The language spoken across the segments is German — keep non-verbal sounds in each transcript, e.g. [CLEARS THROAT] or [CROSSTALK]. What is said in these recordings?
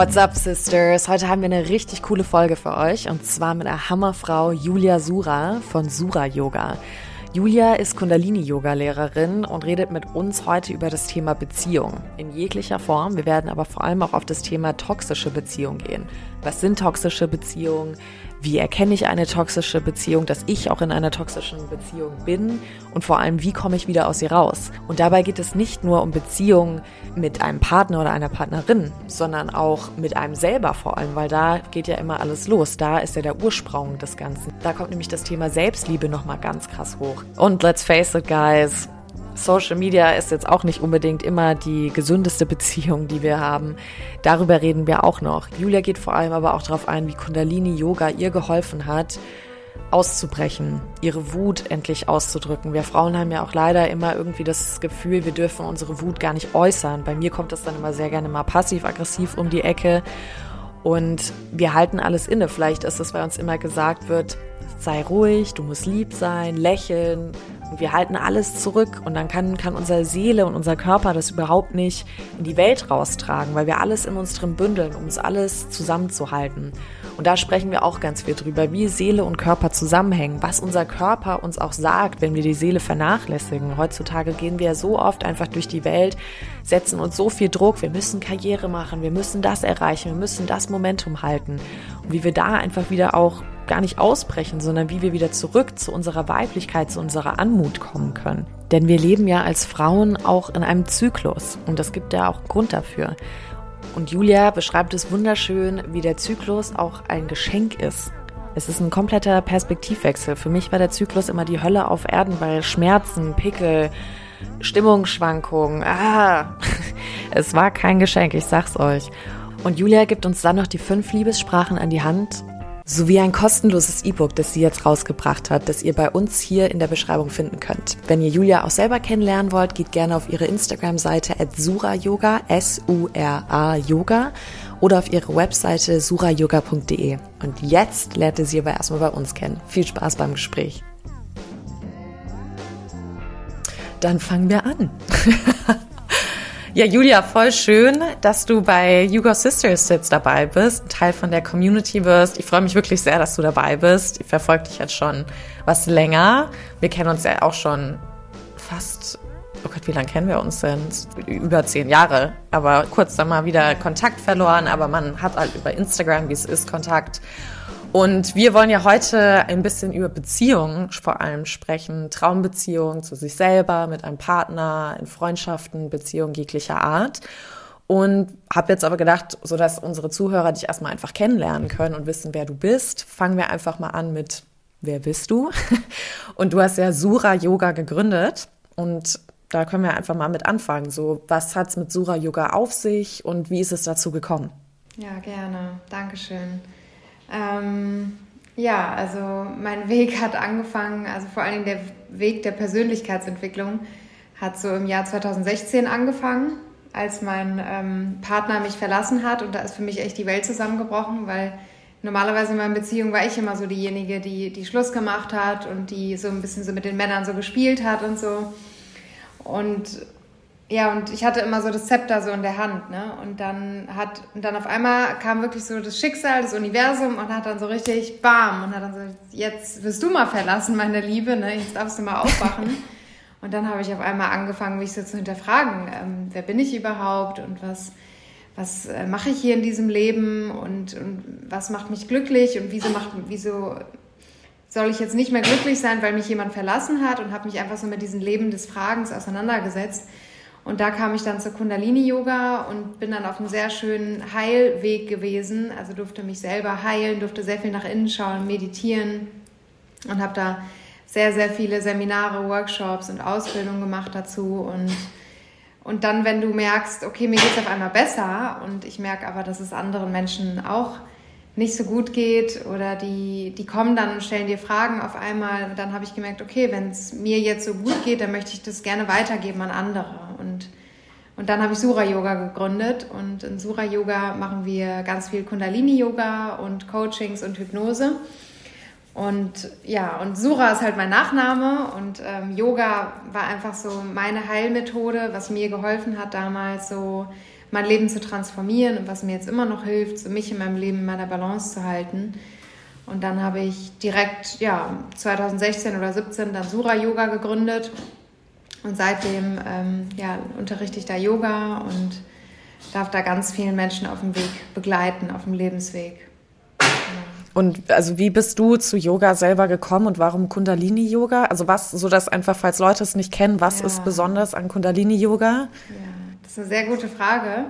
What's up, Sisters? Heute haben wir eine richtig coole Folge für euch und zwar mit der Hammerfrau Julia Sura von Sura Yoga. Julia ist Kundalini-Yoga-Lehrerin und redet mit uns heute über das Thema Beziehung in jeglicher Form. Wir werden aber vor allem auch auf das Thema toxische Beziehung gehen. Was sind toxische Beziehungen? Wie erkenne ich eine toxische Beziehung, dass ich auch in einer toxischen Beziehung bin und vor allem, wie komme ich wieder aus ihr raus? Und dabei geht es nicht nur um Beziehungen mit einem Partner oder einer Partnerin, sondern auch mit einem selber vor allem, weil da geht ja immer alles los. Da ist ja der Ursprung des Ganzen. Da kommt nämlich das Thema Selbstliebe nochmal ganz krass hoch. Und let's face it, guys, Social Media ist jetzt auch nicht unbedingt immer die gesündeste Beziehung, die wir haben. Darüber reden wir auch noch. Julia geht vor allem aber auch darauf ein, wie Kundalini Yoga ihr geholfen hat, auszubrechen, ihre Wut endlich auszudrücken. Wir Frauen haben ja auch leider immer irgendwie das Gefühl, wir dürfen unsere Wut gar nicht äußern. Bei mir kommt das dann immer sehr gerne mal passiv-aggressiv um die Ecke und wir halten alles inne. Vielleicht ist es, weil uns immer gesagt wird, sei ruhig, du musst lieb sein, lächeln, und wir halten alles zurück und dann kann, kann unsere Seele und unser Körper das überhaupt nicht in die Welt raustragen, weil wir alles in uns drin bündeln, um uns alles zusammenzuhalten. Und da sprechen wir auch ganz viel drüber, wie Seele und Körper zusammenhängen, was unser Körper uns auch sagt, wenn wir die Seele vernachlässigen. Heutzutage gehen wir so oft einfach durch die Welt, setzen uns so viel Druck, wir müssen Karriere machen, wir müssen das erreichen, wir müssen das Momentum halten. Und wie wir da einfach wieder auch gar nicht ausbrechen, sondern wie wir wieder zurück zu unserer Weiblichkeit, zu unserer Anmut kommen können. Denn wir leben ja als Frauen auch in einem Zyklus und das gibt ja auch einen Grund dafür. Und Julia beschreibt es wunderschön, wie der Zyklus auch ein Geschenk ist. Es ist ein kompletter Perspektivwechsel. Für mich war der Zyklus immer die Hölle auf Erden, weil Schmerzen, Pickel, Stimmungsschwankungen, ah, [LAUGHS] es war kein Geschenk, ich sag's euch. Und Julia gibt uns dann noch die fünf Liebessprachen an die Hand sowie ein kostenloses E-Book, das sie jetzt rausgebracht hat, das ihr bei uns hier in der Beschreibung finden könnt. Wenn ihr Julia auch selber kennenlernen wollt, geht gerne auf ihre Instagram-Seite at surayoga, S-U-R-A Yoga oder auf ihre Webseite surayoga.de. Und jetzt lernt ihr sie aber erstmal bei uns kennen. Viel Spaß beim Gespräch. Dann fangen wir an. [LAUGHS] Ja, Julia, voll schön, dass du bei Yugo Sisters jetzt dabei bist, Teil von der Community wirst. Ich freue mich wirklich sehr, dass du dabei bist. Ich verfolge dich jetzt schon was länger. Wir kennen uns ja auch schon fast, oh Gott, wie lange kennen wir uns denn? Über zehn Jahre. Aber kurz dann mal wieder Kontakt verloren. Aber man hat halt über Instagram, wie es ist, Kontakt. Und wir wollen ja heute ein bisschen über Beziehungen vor allem sprechen. Traumbeziehungen zu sich selber, mit einem Partner, in Freundschaften, Beziehungen jeglicher Art. Und habe jetzt aber gedacht, so dass unsere Zuhörer dich erstmal einfach kennenlernen können und wissen, wer du bist, fangen wir einfach mal an mit, wer bist du? [LAUGHS] Und du hast ja Sura Yoga gegründet und da können wir einfach mal mit anfangen. So, was hat's mit Sura Yoga auf sich und wie ist es dazu gekommen? Ja, gerne. Dankeschön. Ähm, ja, also mein Weg hat angefangen, also vor allen Dingen der Weg der Persönlichkeitsentwicklung hat so im Jahr 2016 angefangen, als mein ähm, Partner mich verlassen hat und da ist für mich echt die Welt zusammengebrochen, weil normalerweise in meiner Beziehung war ich immer so diejenige, die, die Schluss gemacht hat und die so ein bisschen so mit den Männern so gespielt hat und so. Und ja, und ich hatte immer so das Zepter so in der Hand, ne? Und dann hat, und dann auf einmal kam wirklich so das Schicksal, das Universum und hat dann so richtig bam und hat dann so, jetzt wirst du mal verlassen, meine Liebe, ne? Jetzt darfst du mal aufwachen. [LAUGHS] und dann habe ich auf einmal angefangen, mich so zu hinterfragen, ähm, wer bin ich überhaupt und was, was äh, mache ich hier in diesem Leben und, und was macht mich glücklich und wieso macht, wieso soll ich jetzt nicht mehr glücklich sein, weil mich jemand verlassen hat und habe mich einfach so mit diesem Leben des Fragens auseinandergesetzt. Und da kam ich dann zur Kundalini-Yoga und bin dann auf einem sehr schönen Heilweg gewesen. Also durfte mich selber heilen, durfte sehr viel nach innen schauen, meditieren und habe da sehr, sehr viele Seminare, Workshops und Ausbildungen gemacht dazu. Und, und dann, wenn du merkst, okay, mir geht es auf einmal besser und ich merke aber, dass es anderen Menschen auch nicht so gut geht oder die, die kommen dann und stellen dir Fragen auf einmal, dann habe ich gemerkt, okay, wenn es mir jetzt so gut geht, dann möchte ich das gerne weitergeben an andere. Und, und dann habe ich Sura Yoga gegründet und in Sura Yoga machen wir ganz viel Kundalini Yoga und Coachings und Hypnose. Und ja, und Sura ist halt mein Nachname und ähm, Yoga war einfach so meine Heilmethode, was mir geholfen hat damals so mein Leben zu transformieren und was mir jetzt immer noch hilft, so mich in meinem Leben in meiner Balance zu halten. Und dann habe ich direkt, ja, 2016 oder 17 dann Sura Yoga gegründet. Und seitdem ähm, ja, unterrichte ich da Yoga und darf da ganz vielen Menschen auf dem Weg begleiten, auf dem Lebensweg. Und also wie bist du zu Yoga selber gekommen und warum Kundalini Yoga? Also was, so dass einfach, falls Leute es nicht kennen, was ja. ist besonders an Kundalini Yoga? Ja, das ist eine sehr gute Frage,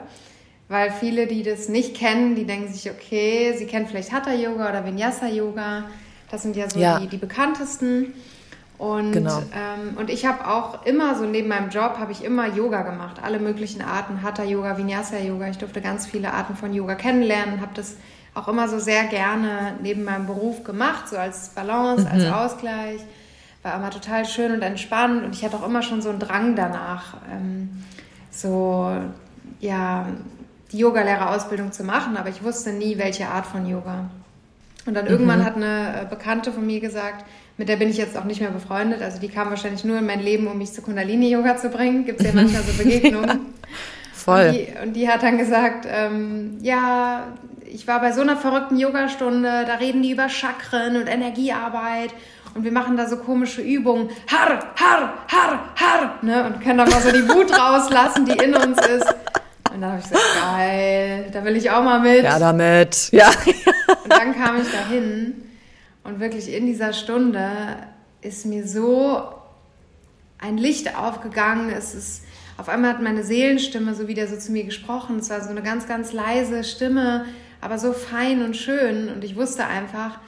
weil viele, die das nicht kennen, die denken sich, okay, sie kennen vielleicht Hatha Yoga oder Vinyasa Yoga. Das sind ja so ja. Die, die bekanntesten. Und, genau. ähm, und ich habe auch immer so neben meinem Job habe ich immer Yoga gemacht, alle möglichen Arten, Hatha Yoga, Vinyasa Yoga. Ich durfte ganz viele Arten von Yoga kennenlernen, habe das auch immer so sehr gerne neben meinem Beruf gemacht, so als Balance, mhm. als Ausgleich. War immer total schön und entspannt und ich hatte auch immer schon so einen Drang danach, ähm, so, ja, die Yogalehrerausbildung zu machen, aber ich wusste nie, welche Art von Yoga. Und dann mhm. irgendwann hat eine Bekannte von mir gesagt, mit der bin ich jetzt auch nicht mehr befreundet, also die kam wahrscheinlich nur in mein Leben, um mich zu Kundalini-Yoga zu bringen. Gibt es ja manchmal so [LAUGHS] Begegnungen. ja, voll. Und die, und die, hat dann gesagt, ähm, ja, ich war bei so einer verrückten Yogastunde, da reden die über Chakren und Energiearbeit und wir machen da so komische Übungen. Har, har, har, har, ne? Und können da mal so die Wut [LAUGHS] rauslassen, die in uns ist. Und dann habe ich gesagt, geil, da will ich auch mal mit. Ja, damit. Ja. Und dann kam ich dahin und wirklich in dieser Stunde ist mir so ein Licht aufgegangen. Es ist, auf einmal hat meine Seelenstimme so wieder so zu mir gesprochen. Es war so eine ganz, ganz leise Stimme, aber so fein und schön. Und ich wusste einfach,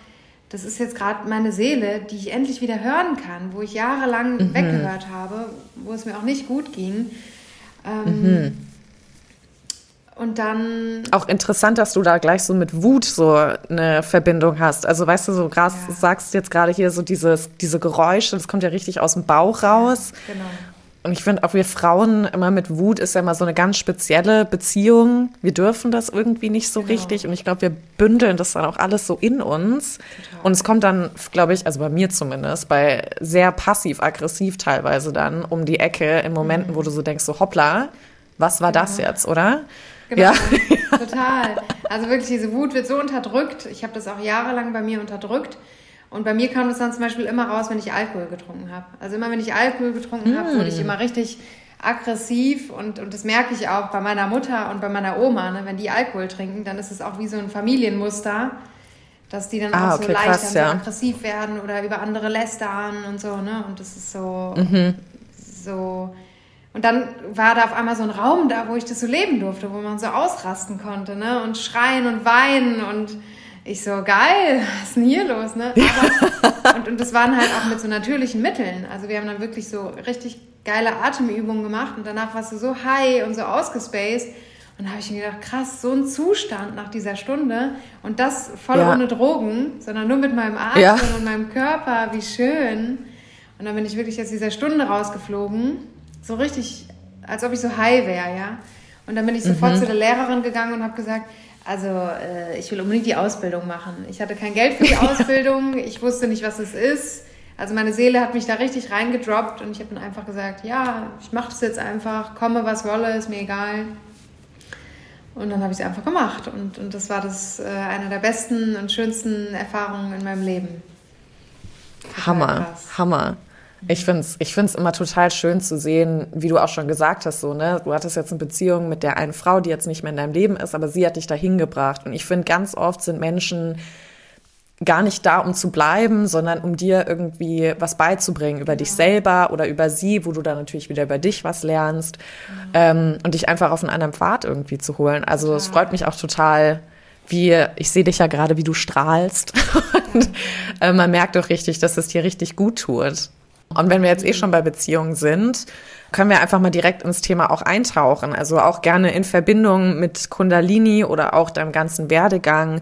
das ist jetzt gerade meine Seele, die ich endlich wieder hören kann, wo ich jahrelang mhm. weggehört habe, wo es mir auch nicht gut ging. Ähm, mhm. Und dann. Auch interessant, dass du da gleich so mit Wut so eine Verbindung hast. Also weißt du, so krass ja. sagst jetzt gerade hier so dieses, diese Geräusche, das kommt ja richtig aus dem Bauch raus. Ja, genau. Und ich finde auch wir Frauen immer mit Wut ist ja immer so eine ganz spezielle Beziehung. Wir dürfen das irgendwie nicht so genau. richtig. Und ich glaube, wir bündeln das dann auch alles so in uns. Total. Und es kommt dann, glaube ich, also bei mir zumindest, bei sehr passiv-aggressiv teilweise dann um die Ecke in Momenten, mhm. wo du so denkst, so hoppla, was war genau. das jetzt, oder? Genau, ja. [LAUGHS] total. Also wirklich, diese Wut wird so unterdrückt. Ich habe das auch jahrelang bei mir unterdrückt. Und bei mir kam das dann zum Beispiel immer raus, wenn ich Alkohol getrunken habe. Also immer, wenn ich Alkohol getrunken habe, wurde ich hm. immer richtig aggressiv und, und das merke ich auch bei meiner Mutter und bei meiner Oma. Ne? Wenn die Alkohol trinken, dann ist es auch wie so ein Familienmuster, dass die dann ah, auch okay, so leicht krass, ja. aggressiv werden oder über andere lästern und so. Ne? Und das ist so, mhm. so. Und dann war da auf einmal so ein Raum da, wo ich das so leben durfte, wo man so ausrasten konnte ne? und schreien und weinen und ich so, geil, [LAUGHS] was ist denn hier los? Ne? Aber, und, und das waren halt auch mit so natürlichen Mitteln. Also wir haben dann wirklich so richtig geile Atemübungen gemacht und danach warst du so high und so ausgespaced. Und da habe ich mir gedacht, krass, so ein Zustand nach dieser Stunde und das voll ja. ohne Drogen, sondern nur mit meinem Atem ja. und meinem Körper, wie schön. Und dann bin ich wirklich aus dieser Stunde rausgeflogen, so richtig, als ob ich so high wäre, ja. Und dann bin ich sofort mhm. zu der Lehrerin gegangen und habe gesagt, also äh, ich will unbedingt die Ausbildung machen. Ich hatte kein Geld für die [LAUGHS] Ausbildung, ich wusste nicht, was es ist. Also meine Seele hat mich da richtig reingedroppt und ich habe dann einfach gesagt, ja, ich mache das jetzt einfach, komme was wolle, ist mir egal. Und dann habe ich es einfach gemacht und, und das war das äh, eine der besten und schönsten Erfahrungen in meinem Leben. Hammer. Hammer. Ich finde es ich find's immer total schön zu sehen, wie du auch schon gesagt hast, so, ne? Du hattest jetzt eine Beziehung mit der einen Frau, die jetzt nicht mehr in deinem Leben ist, aber sie hat dich dahin gebracht. Und ich finde, ganz oft sind Menschen gar nicht da, um zu bleiben, sondern um dir irgendwie was beizubringen über ja. dich selber oder über sie, wo du dann natürlich wieder über dich was lernst ja. ähm, und dich einfach auf einen anderen Pfad irgendwie zu holen. Also es freut mich auch total, wie ich sehe dich ja gerade, wie du strahlst [LAUGHS] und äh, man merkt doch richtig, dass es dir richtig gut tut. Und wenn wir jetzt eh schon bei Beziehungen sind, können wir einfach mal direkt ins Thema auch eintauchen. Also auch gerne in Verbindung mit Kundalini oder auch deinem ganzen Werdegang.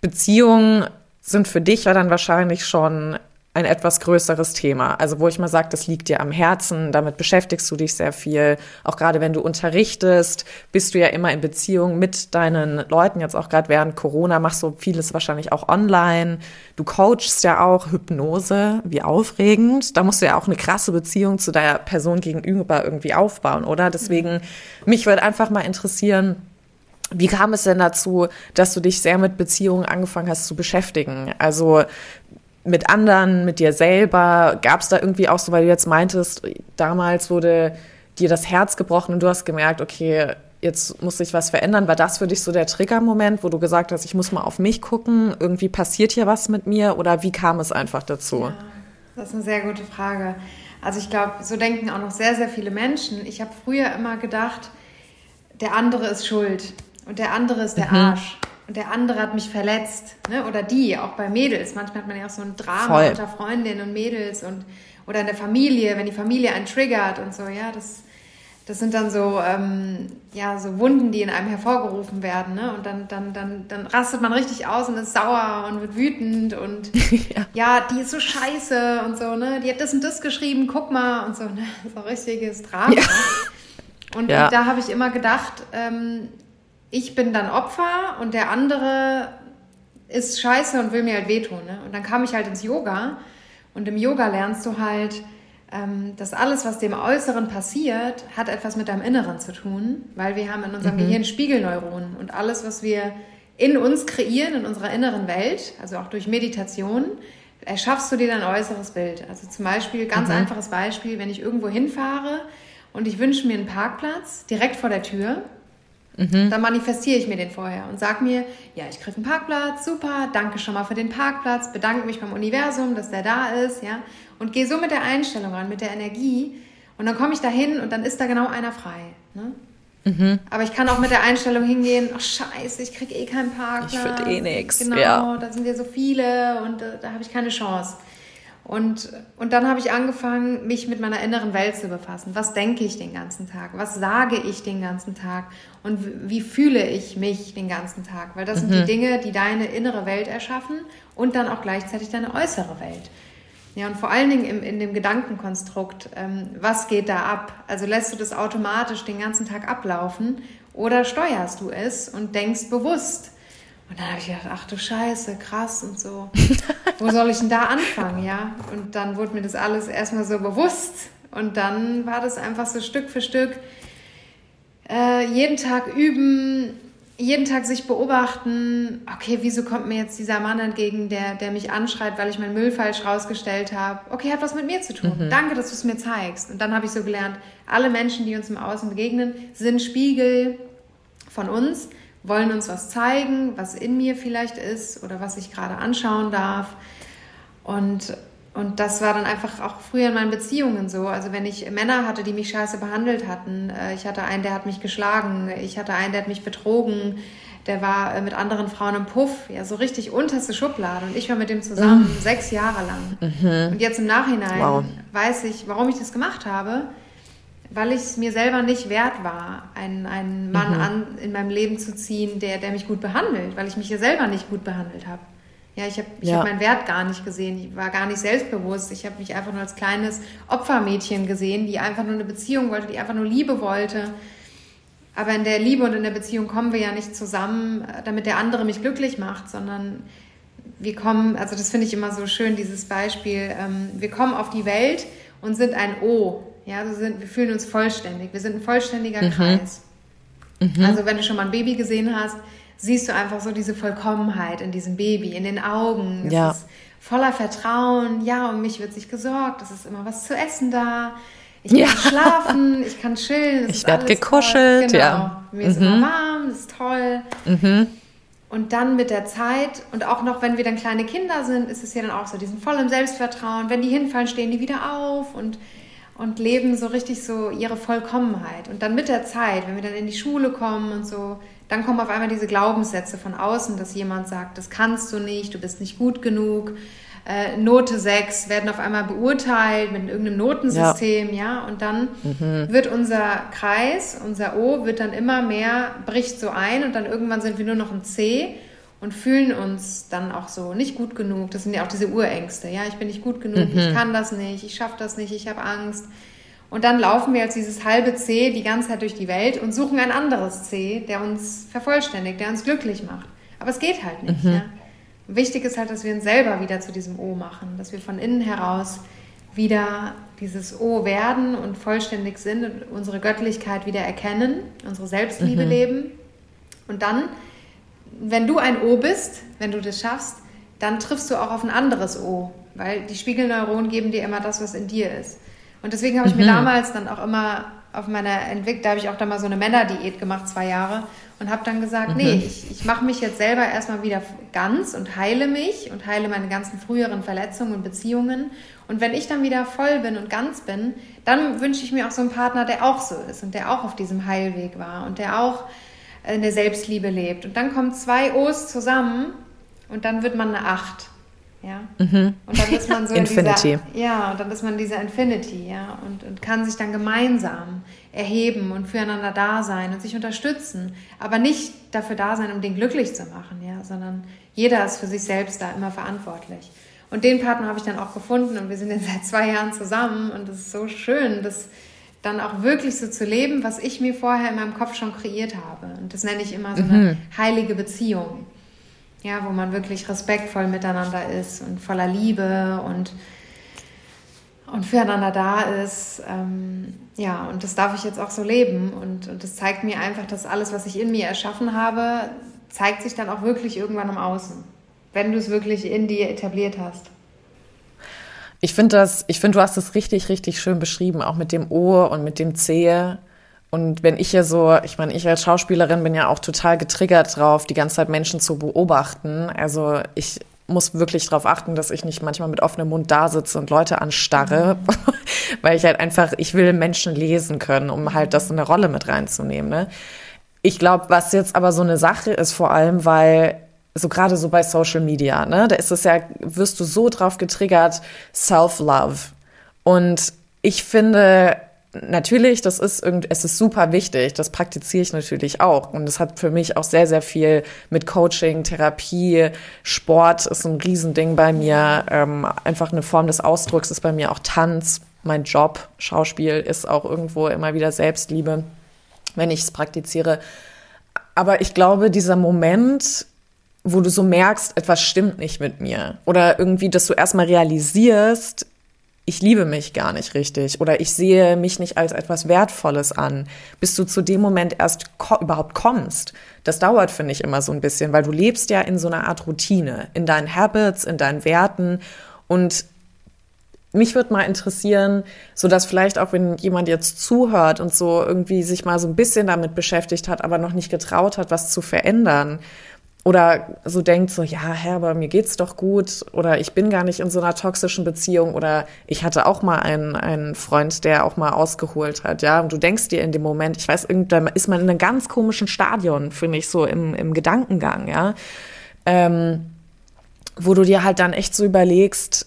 Beziehungen sind für dich ja dann wahrscheinlich schon ein etwas größeres Thema. Also wo ich mal sage, das liegt dir am Herzen, damit beschäftigst du dich sehr viel. Auch gerade wenn du unterrichtest, bist du ja immer in Beziehung mit deinen Leuten. Jetzt auch gerade während Corona machst du vieles wahrscheinlich auch online. Du coachst ja auch Hypnose, wie aufregend. Da musst du ja auch eine krasse Beziehung zu deiner Person gegenüber irgendwie aufbauen, oder? Deswegen, mich würde einfach mal interessieren, wie kam es denn dazu, dass du dich sehr mit Beziehungen angefangen hast zu beschäftigen? Also mit anderen, mit dir selber? Gab es da irgendwie auch so, weil du jetzt meintest, damals wurde dir das Herz gebrochen und du hast gemerkt, okay, jetzt muss sich was verändern. War das für dich so der Triggermoment, wo du gesagt hast, ich muss mal auf mich gucken, irgendwie passiert hier was mit mir oder wie kam es einfach dazu? Ja, das ist eine sehr gute Frage. Also ich glaube, so denken auch noch sehr, sehr viele Menschen. Ich habe früher immer gedacht, der andere ist schuld und der andere ist der mhm. Arsch und der andere hat mich verletzt. Ne? Oder die, auch bei Mädels. Manchmal hat man ja auch so ein Drama Voll. unter Freundinnen und Mädels und oder in der Familie, wenn die Familie einen triggert und so, ja, das, das sind dann so, ähm, ja, so Wunden, die in einem hervorgerufen werden, ne? Und dann, dann, dann, dann rastet man richtig aus und ist sauer und wird wütend und [LAUGHS] ja. ja. die ist so scheiße und so, ne? Die hat das und das geschrieben, guck mal und so, ne? So richtiges Drama. Ja. Und, ja. und, da habe ich immer gedacht, ähm, ich bin dann Opfer und der andere ist scheiße und will mir halt wehtun. Ne? Und dann kam ich halt ins Yoga und im Yoga lernst du halt, ähm, dass alles, was dem Äußeren passiert, hat etwas mit deinem Inneren zu tun, weil wir haben in unserem mhm. Gehirn Spiegelneuronen und alles, was wir in uns kreieren, in unserer inneren Welt, also auch durch Meditation, erschaffst du dir dein äußeres Bild. Also zum Beispiel, ganz mhm. einfaches Beispiel, wenn ich irgendwo hinfahre und ich wünsche mir einen Parkplatz direkt vor der Tür, Mhm. Dann manifestiere ich mir den vorher und sage mir, ja, ich kriege einen Parkplatz, super, danke schon mal für den Parkplatz, bedanke mich beim Universum, dass der da ist, ja, und gehe so mit der Einstellung ran, mit der Energie. Und dann komme ich da hin und dann ist da genau einer frei. Ne? Mhm. Aber ich kann auch mit der Einstellung hingehen, ach scheiße, ich kriege eh keinen Parkplatz. Ich finde eh nichts. Genau, ja. da sind ja so viele und da, da habe ich keine Chance. Und, und dann habe ich angefangen, mich mit meiner inneren Welt zu befassen. Was denke ich den ganzen Tag? Was sage ich den ganzen Tag? Und wie fühle ich mich den ganzen Tag? Weil das mhm. sind die mhm. Dinge, die deine innere Welt erschaffen und dann auch gleichzeitig deine äußere Welt. Ja, und vor allen Dingen im, in dem Gedankenkonstrukt, ähm, was geht da ab? Also lässt du das automatisch den ganzen Tag ablaufen oder steuerst du es und denkst bewusst? Und dann habe ich gedacht, ach du Scheiße, krass und so. [LAUGHS] Wo soll ich denn da anfangen, ja? Und dann wurde mir das alles erstmal so bewusst. Und dann war das einfach so Stück für Stück äh, jeden Tag üben, jeden Tag sich beobachten, okay, wieso kommt mir jetzt dieser Mann entgegen, der, der mich anschreit, weil ich meinen Müll falsch rausgestellt habe? Okay, hat was mit mir zu tun. Mhm. Danke, dass du es mir zeigst. Und dann habe ich so gelernt, alle Menschen, die uns im Außen begegnen, sind Spiegel von uns wollen uns was zeigen, was in mir vielleicht ist oder was ich gerade anschauen darf. Und, und das war dann einfach auch früher in meinen Beziehungen so. Also wenn ich Männer hatte, die mich scheiße behandelt hatten, äh, ich hatte einen, der hat mich geschlagen, ich hatte einen, der hat mich betrogen, der war äh, mit anderen Frauen im Puff, ja, so richtig unterste Schublade. Und ich war mit dem zusammen mhm. sechs Jahre lang. Mhm. Und jetzt im Nachhinein wow. weiß ich, warum ich das gemacht habe weil ich es mir selber nicht wert war, einen, einen Mann mhm. an, in meinem Leben zu ziehen, der, der mich gut behandelt, weil ich mich ja selber nicht gut behandelt habe. Ja, ich habe ich ja. hab meinen Wert gar nicht gesehen. Ich war gar nicht selbstbewusst. Ich habe mich einfach nur als kleines Opfermädchen gesehen, die einfach nur eine Beziehung wollte, die einfach nur Liebe wollte. Aber in der Liebe und in der Beziehung kommen wir ja nicht zusammen, damit der andere mich glücklich macht, sondern wir kommen, also das finde ich immer so schön, dieses Beispiel, ähm, wir kommen auf die Welt und sind ein O. Ja, wir, sind, wir fühlen uns vollständig. Wir sind ein vollständiger mhm. Kreis. Mhm. Also wenn du schon mal ein Baby gesehen hast, siehst du einfach so diese Vollkommenheit in diesem Baby, in den Augen. Es ja. ist voller Vertrauen. Ja, um mich wird sich gesorgt. Es ist immer was zu essen da. Ich kann ja. schlafen, ich kann chillen. ich werde gekuschelt, genau. ja. Mir ist mhm. immer warm, das ist toll. Mhm. Und dann mit der Zeit und auch noch, wenn wir dann kleine Kinder sind, ist es ja dann auch so, die sind voll im Selbstvertrauen. Wenn die hinfallen, stehen die wieder auf und und leben so richtig so ihre Vollkommenheit. Und dann mit der Zeit, wenn wir dann in die Schule kommen und so, dann kommen auf einmal diese Glaubenssätze von außen, dass jemand sagt, das kannst du nicht, du bist nicht gut genug. Äh, Note 6 werden auf einmal beurteilt mit irgendeinem Notensystem, ja, ja? und dann mhm. wird unser Kreis, unser O, wird dann immer mehr, bricht so ein und dann irgendwann sind wir nur noch ein C und fühlen uns dann auch so nicht gut genug. Das sind ja auch diese Urängste. Ja, ich bin nicht gut genug, mhm. ich kann das nicht, ich schaffe das nicht, ich habe Angst. Und dann laufen wir als dieses halbe C die ganze Zeit durch die Welt und suchen ein anderes C, der uns vervollständigt, der uns glücklich macht. Aber es geht halt nicht. Mhm. Ja? Wichtig ist halt, dass wir uns selber wieder zu diesem O machen, dass wir von innen heraus wieder dieses O werden und vollständig sind und unsere Göttlichkeit wieder erkennen, unsere Selbstliebe mhm. leben. Und dann, wenn du ein O bist, wenn du das schaffst, dann triffst du auch auf ein anderes O, weil die Spiegelneuronen geben dir immer das, was in dir ist. Und deswegen habe ich mhm. mir damals dann auch immer auf meiner Entwicklung, da habe ich auch dann mal so eine Männerdiät gemacht, zwei Jahre, und habe dann gesagt, mhm. nee, ich, ich mache mich jetzt selber erstmal wieder ganz und heile mich und heile meine ganzen früheren Verletzungen und Beziehungen. Und wenn ich dann wieder voll bin und ganz bin, dann wünsche ich mir auch so einen Partner, der auch so ist und der auch auf diesem Heilweg war und der auch in der Selbstliebe lebt. Und dann kommen zwei O's zusammen und dann wird man eine Acht. Ja? Mhm. Und dann ist man so Infinity. in dieser, ja, und dann ist man dieser Infinity, ja, und, und kann sich dann gemeinsam erheben und füreinander da sein und sich unterstützen, aber nicht dafür da sein, um den glücklich zu machen, ja, sondern jeder ist für sich selbst da immer verantwortlich. Und den Partner habe ich dann auch gefunden und wir sind jetzt seit zwei Jahren zusammen und es ist so schön, das dann auch wirklich so zu leben, was ich mir vorher in meinem Kopf schon kreiert habe. Und das nenne ich immer so eine mhm. heilige Beziehung ja, wo man wirklich respektvoll miteinander ist und voller Liebe und, und füreinander da ist. Ähm, ja, und das darf ich jetzt auch so leben. Und, und das zeigt mir einfach, dass alles, was ich in mir erschaffen habe, zeigt sich dann auch wirklich irgendwann im Außen, wenn du es wirklich in dir etabliert hast. Ich finde das, ich finde, du hast es richtig, richtig schön beschrieben, auch mit dem O und mit dem C. Und wenn ich ja so, ich meine, ich als Schauspielerin bin ja auch total getriggert drauf, die ganze Zeit Menschen zu beobachten. Also ich muss wirklich darauf achten, dass ich nicht manchmal mit offenem Mund da sitze und Leute anstarre, mhm. [LAUGHS] weil ich halt einfach, ich will Menschen lesen können, um halt das in eine Rolle mit reinzunehmen. Ne? Ich glaube, was jetzt aber so eine Sache ist, vor allem, weil so gerade so bei Social Media, ne, da ist es ja, wirst du so drauf getriggert, Self-Love. Und ich finde, natürlich, das ist irgend, es ist super wichtig. Das praktiziere ich natürlich auch. Und es hat für mich auch sehr, sehr viel mit Coaching, Therapie, Sport ist ein Riesending bei mir. Ähm, einfach eine Form des Ausdrucks ist bei mir auch Tanz. Mein Job, Schauspiel ist auch irgendwo immer wieder Selbstliebe, wenn ich es praktiziere. Aber ich glaube, dieser Moment, wo du so merkst, etwas stimmt nicht mit mir. Oder irgendwie, dass du erstmal realisierst, ich liebe mich gar nicht richtig oder ich sehe mich nicht als etwas Wertvolles an, bis du zu dem Moment erst ko überhaupt kommst. Das dauert, finde ich, immer so ein bisschen, weil du lebst ja in so einer Art Routine, in deinen Habits, in deinen Werten und mich würde mal interessieren, so dass vielleicht auch wenn jemand jetzt zuhört und so irgendwie sich mal so ein bisschen damit beschäftigt hat, aber noch nicht getraut hat, was zu verändern oder so denkt so, ja, Herr, aber mir geht's doch gut. Oder ich bin gar nicht in so einer toxischen Beziehung. Oder ich hatte auch mal einen, einen Freund, der auch mal ausgeholt hat, ja, und du denkst dir in dem Moment, ich weiß, irgendwann ist man in einem ganz komischen Stadion, finde ich, so im, im Gedankengang, ja, ähm, wo du dir halt dann echt so überlegst,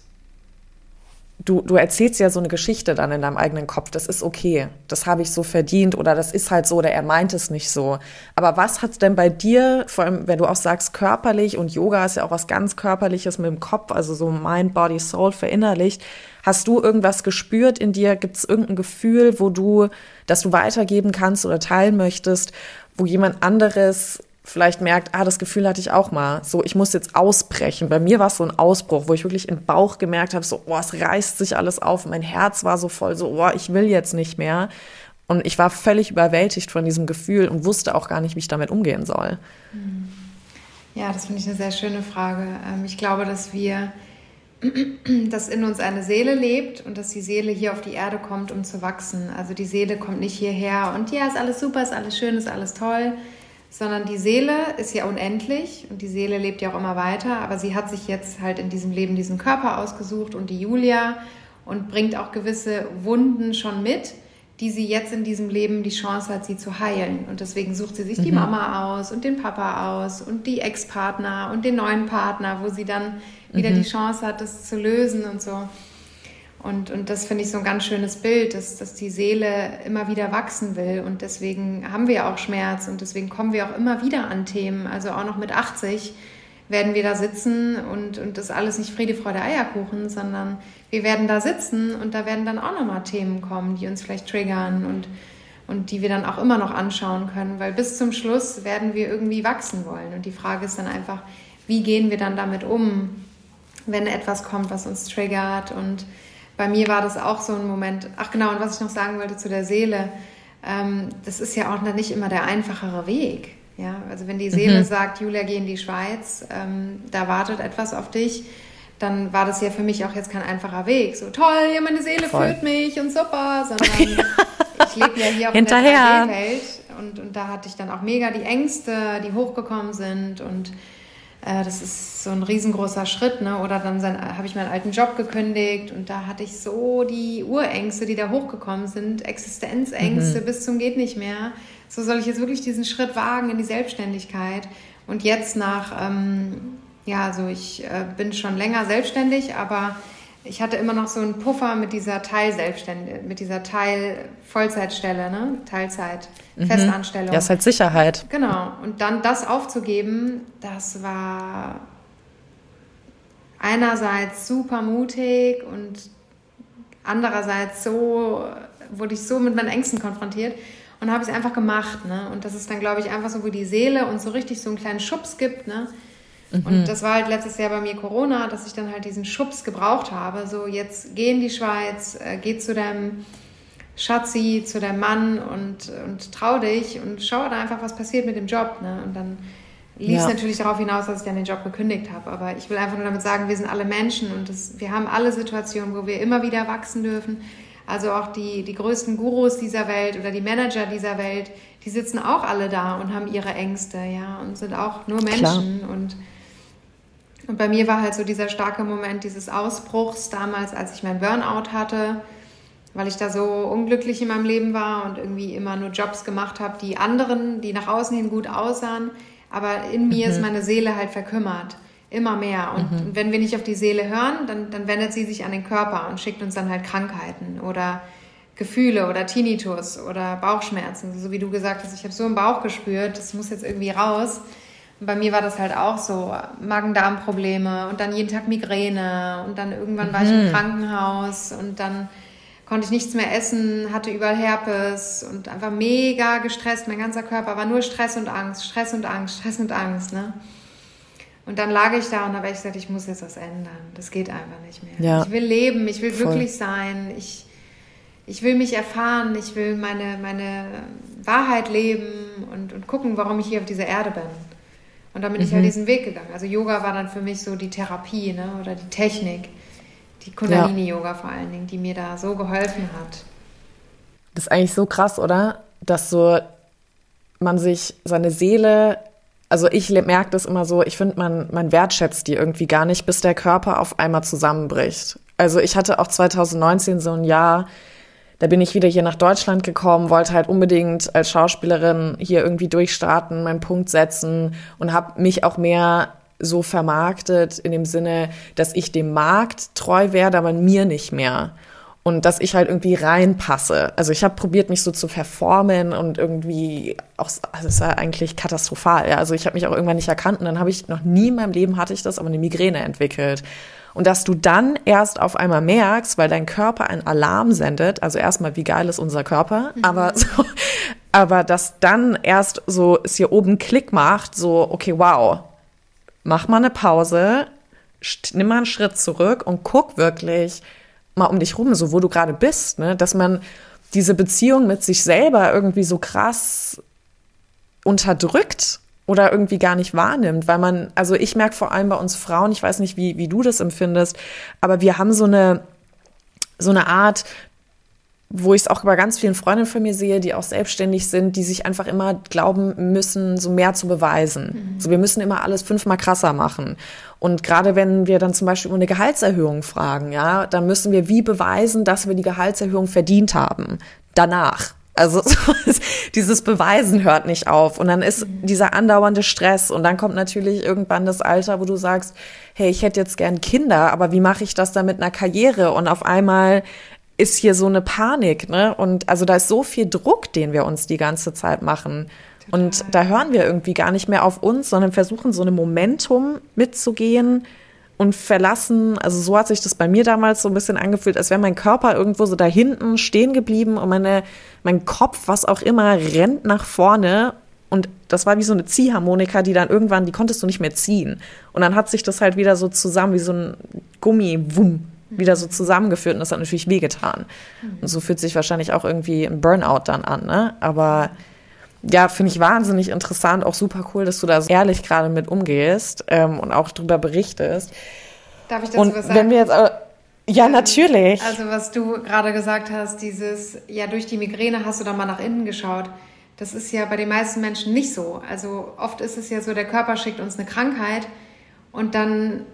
du, du erzählst ja so eine Geschichte dann in deinem eigenen Kopf. Das ist okay. Das habe ich so verdient oder das ist halt so oder er meint es nicht so. Aber was hat denn bei dir, vor allem wenn du auch sagst körperlich und Yoga ist ja auch was ganz körperliches mit dem Kopf, also so Mind, Body, Soul verinnerlicht. Hast du irgendwas gespürt in dir? Gibt es irgendein Gefühl, wo du, das du weitergeben kannst oder teilen möchtest, wo jemand anderes vielleicht merkt, ah, das Gefühl hatte ich auch mal. So, ich muss jetzt ausbrechen. Bei mir war es so ein Ausbruch, wo ich wirklich im Bauch gemerkt habe, so, oh, es reißt sich alles auf. Mein Herz war so voll, so, oh, ich will jetzt nicht mehr. Und ich war völlig überwältigt von diesem Gefühl und wusste auch gar nicht, wie ich damit umgehen soll. Ja, das finde ich eine sehr schöne Frage. Ähm, ich glaube, dass wir, [CLEARS THROAT] dass in uns eine Seele lebt und dass die Seele hier auf die Erde kommt, um zu wachsen. Also die Seele kommt nicht hierher und ja, ist alles super, ist alles schön, ist alles toll, sondern die Seele ist ja unendlich und die Seele lebt ja auch immer weiter, aber sie hat sich jetzt halt in diesem Leben diesen Körper ausgesucht und die Julia und bringt auch gewisse Wunden schon mit, die sie jetzt in diesem Leben die Chance hat, sie zu heilen. Und deswegen sucht sie sich mhm. die Mama aus und den Papa aus und die Ex-Partner und den neuen Partner, wo sie dann wieder mhm. die Chance hat, das zu lösen und so. Und, und das finde ich so ein ganz schönes Bild, dass, dass die Seele immer wieder wachsen will. Und deswegen haben wir auch Schmerz und deswegen kommen wir auch immer wieder an Themen. Also auch noch mit 80 werden wir da sitzen und, und das alles nicht Friede, Freude, Eierkuchen, sondern wir werden da sitzen und da werden dann auch nochmal Themen kommen, die uns vielleicht triggern und, und die wir dann auch immer noch anschauen können, weil bis zum Schluss werden wir irgendwie wachsen wollen. Und die Frage ist dann einfach, wie gehen wir dann damit um, wenn etwas kommt, was uns triggert und bei mir war das auch so ein Moment. Ach genau, und was ich noch sagen wollte zu der Seele, ähm, das ist ja auch nicht immer der einfachere Weg. Ja, also wenn die Seele mhm. sagt, Julia, geh in die Schweiz, ähm, da wartet etwas auf dich, dann war das ja für mich auch jetzt kein einfacher Weg. So toll, ja, meine Seele Voll. führt mich und super, sondern [LAUGHS] ich lebe ja hier auf Hinterher. der Welt und, und da hatte ich dann auch mega die Ängste, die hochgekommen sind und das ist so ein riesengroßer Schritt, ne? Oder dann habe ich meinen alten Job gekündigt und da hatte ich so die Urängste, die da hochgekommen sind, Existenzängste mhm. bis zum geht nicht mehr. So soll ich jetzt wirklich diesen Schritt wagen in die Selbstständigkeit. Und jetzt nach, ähm, ja, also ich äh, bin schon länger selbstständig, aber ich hatte immer noch so einen Puffer mit dieser Teilselbstständigkeit, mit dieser Teil-Vollzeitstelle, ne? Teilzeit, mhm. Festanstellung. Ja, ist halt Sicherheit. Genau. Und dann das aufzugeben, das war einerseits super mutig und andererseits so, wurde ich so mit meinen Ängsten konfrontiert und habe es einfach gemacht. Ne? Und das ist dann, glaube ich, einfach so, wo die Seele uns so richtig so einen kleinen Schubs gibt, ne? Mhm. Und das war halt letztes Jahr bei mir Corona, dass ich dann halt diesen Schubs gebraucht habe. So, jetzt geh in die Schweiz, äh, geh zu deinem Schatzi, zu deinem Mann und, und trau dich und schau da einfach, was passiert mit dem Job. Ne? Und dann lief es ja. natürlich darauf hinaus, dass ich dann den Job gekündigt habe. Aber ich will einfach nur damit sagen, wir sind alle Menschen und das, wir haben alle Situationen, wo wir immer wieder wachsen dürfen. Also auch die, die größten Gurus dieser Welt oder die Manager dieser Welt, die sitzen auch alle da und haben ihre Ängste, ja, und sind auch nur Menschen. Klar. Und und bei mir war halt so dieser starke Moment dieses Ausbruchs damals, als ich mein Burnout hatte, weil ich da so unglücklich in meinem Leben war und irgendwie immer nur Jobs gemacht habe, die anderen, die nach außen hin gut aussahen, aber in mir mhm. ist meine Seele halt verkümmert. Immer mehr. Und, mhm. wenn wir nicht auf die Seele hören, dann, dann wendet sie sich an den Körper und schickt uns dann halt Krankheiten oder Gefühle oder Tinnitus oder Bauchschmerzen. So wie du gesagt hast, ich habe so im Bauch gespürt, das muss jetzt irgendwie raus. Bei mir war das halt auch so, Magen-Darm-Probleme und dann jeden Tag Migräne und dann irgendwann war ich im mhm. Krankenhaus und dann konnte ich nichts mehr essen, hatte überall Herpes und einfach mega gestresst. Mein ganzer Körper war nur Stress und Angst, Stress und Angst, Stress und Angst. Ne? Und dann lag ich da und habe ich gesagt, ich muss jetzt was ändern. Das geht einfach nicht mehr. Ja. Ich will leben, ich will Voll. glücklich sein, ich, ich will mich erfahren, ich will meine, meine Wahrheit leben und, und gucken, warum ich hier auf dieser Erde bin. Und dann bin mhm. ich halt diesen Weg gegangen. Also Yoga war dann für mich so die Therapie ne? oder die Technik, die Kundalini-Yoga vor allen Dingen, die mir da so geholfen hat. Das ist eigentlich so krass, oder? Dass so man sich seine Seele, also ich merke das immer so, ich finde, man, man wertschätzt die irgendwie gar nicht, bis der Körper auf einmal zusammenbricht. Also ich hatte auch 2019 so ein Jahr, da bin ich wieder hier nach Deutschland gekommen, wollte halt unbedingt als Schauspielerin hier irgendwie durchstarten, meinen Punkt setzen und habe mich auch mehr so vermarktet in dem Sinne, dass ich dem Markt treu werde, aber mir nicht mehr. Und dass ich halt irgendwie reinpasse. Also ich habe probiert, mich so zu verformen und irgendwie auch, also es war eigentlich katastrophal. Ja. Also ich habe mich auch irgendwann nicht erkannt und dann habe ich noch nie in meinem Leben hatte ich das, aber eine Migräne entwickelt. Und dass du dann erst auf einmal merkst, weil dein Körper einen Alarm sendet, also erstmal, wie geil ist unser Körper, mhm. aber [LAUGHS] so, aber dass dann erst so es hier oben Klick macht, so, okay, wow, mach mal eine Pause, nimm mal einen Schritt zurück und guck wirklich mal um dich rum, so wo du gerade bist, ne, dass man diese Beziehung mit sich selber irgendwie so krass unterdrückt oder irgendwie gar nicht wahrnimmt, weil man, also ich merke vor allem bei uns Frauen, ich weiß nicht, wie, wie du das empfindest, aber wir haben so eine, so eine Art, wo ich es auch bei ganz vielen Freundinnen von mir sehe, die auch selbstständig sind, die sich einfach immer glauben müssen, so mehr zu beweisen. Mhm. So, wir müssen immer alles fünfmal krasser machen. Und gerade wenn wir dann zum Beispiel um eine Gehaltserhöhung fragen, ja, dann müssen wir wie beweisen, dass wir die Gehaltserhöhung verdient haben. Danach. Also [LAUGHS] dieses Beweisen hört nicht auf. Und dann ist mhm. dieser andauernde Stress. Und dann kommt natürlich irgendwann das Alter, wo du sagst, hey, ich hätte jetzt gern Kinder, aber wie mache ich das dann mit einer Karriere? Und auf einmal ist hier so eine Panik, ne? Und also da ist so viel Druck, den wir uns die ganze Zeit machen. Total. Und da hören wir irgendwie gar nicht mehr auf uns, sondern versuchen so eine Momentum mitzugehen und verlassen. Also so hat sich das bei mir damals so ein bisschen angefühlt, als wäre mein Körper irgendwo so da hinten stehen geblieben und meine, mein Kopf, was auch immer, rennt nach vorne. Und das war wie so eine Ziehharmonika, die dann irgendwann, die konntest du nicht mehr ziehen. Und dann hat sich das halt wieder so zusammen, wie so ein Gummi, wumm, wieder so zusammengeführt und das hat natürlich wehgetan. Und so fühlt sich wahrscheinlich auch irgendwie ein Burnout dann an, ne? Aber ja, finde ich wahnsinnig interessant, auch super cool, dass du da so ehrlich gerade mit umgehst ähm, und auch drüber berichtest. Darf ich dazu und was sagen? Wenn wir jetzt ja, ähm, natürlich. Also, was du gerade gesagt hast, dieses, ja, durch die Migräne hast du da mal nach innen geschaut. Das ist ja bei den meisten Menschen nicht so. Also, oft ist es ja so, der Körper schickt uns eine Krankheit und dann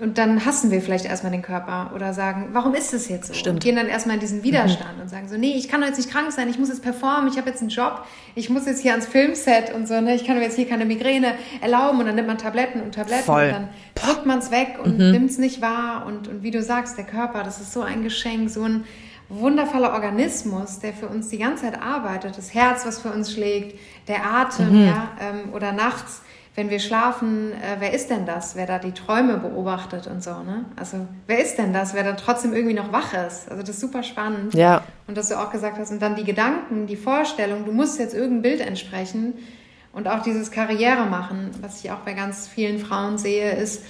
und dann hassen wir vielleicht erstmal den Körper oder sagen, warum ist es jetzt so? Stimmt. Und gehen dann erstmal in diesen Widerstand mhm. und sagen so, nee, ich kann doch jetzt nicht krank sein, ich muss jetzt performen, ich habe jetzt einen Job, ich muss jetzt hier ans Filmset und so, ne? ich kann mir jetzt hier keine Migräne erlauben und dann nimmt man Tabletten und Tabletten Voll. und dann drückt man es weg und mhm. nimmt es nicht wahr und, und wie du sagst, der Körper, das ist so ein Geschenk, so ein wundervoller Organismus, der für uns die ganze Zeit arbeitet, das Herz, was für uns schlägt, der Atem, mhm. ja, ähm, oder nachts wenn wir schlafen, äh, wer ist denn das, wer da die Träume beobachtet und so, ne? Also, wer ist denn das, wer da trotzdem irgendwie noch wach ist? Also, das ist super spannend. Ja. Und dass du auch gesagt hast, und dann die Gedanken, die Vorstellung, du musst jetzt irgendein Bild entsprechen und auch dieses Karriere machen, was ich auch bei ganz vielen Frauen sehe, ist,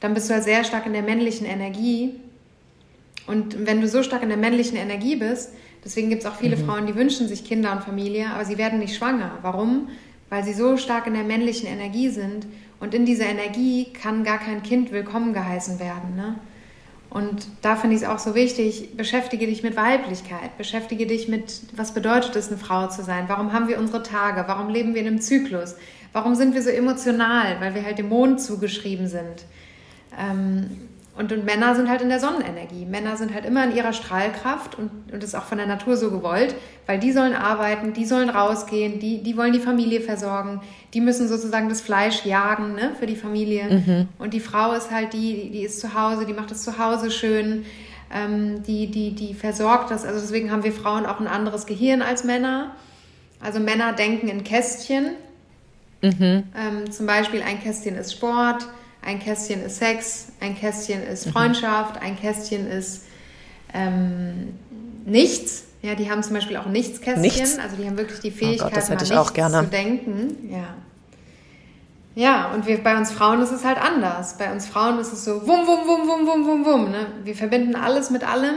dann bist du halt sehr stark in der männlichen Energie. Und wenn du so stark in der männlichen Energie bist, deswegen gibt es auch viele mhm. Frauen, die wünschen sich Kinder und Familie, aber sie werden nicht schwanger. Warum? Weil sie so stark in der männlichen Energie sind. Und in dieser Energie kann gar kein Kind willkommen geheißen werden. Ne? Und da finde ich es auch so wichtig, beschäftige dich mit Weiblichkeit, beschäftige dich mit, was bedeutet es, eine Frau zu sein? Warum haben wir unsere Tage? Warum leben wir in einem Zyklus? Warum sind wir so emotional? Weil wir halt dem Mond zugeschrieben sind. Ähm, und, und, Männer sind halt in der Sonnenenergie. Männer sind halt immer in ihrer Strahlkraft und, und das ist auch von der Natur so gewollt, weil die sollen arbeiten, die sollen rausgehen, die, die wollen die Familie versorgen, die müssen sozusagen das Fleisch jagen ne, für die Familie. Mhm. Und die Frau ist halt die, die ist zu Hause, die macht es zu Hause schön, ähm, die, die, die versorgt das. Also deswegen haben wir Frauen auch ein anderes Gehirn als Männer. Also Männer denken in Kästchen. Mhm. Ähm, zum Beispiel ein Kästchen ist Sport ein Kästchen ist Sex, ein Kästchen ist mhm. Freundschaft, mhm. ein Kästchen ist ähm, nichts. Ja, die haben zum Beispiel auch Nichtskästchen. Nichts? Also die haben wirklich die Fähigkeit, oh Gott, mal nichts zu denken. Ja. Ja, und wir, bei uns Frauen ist es halt anders. Bei uns Frauen ist es so wum, wum, wum, wum, wum, wum, wum. Ne? Wir verbinden alles mit allem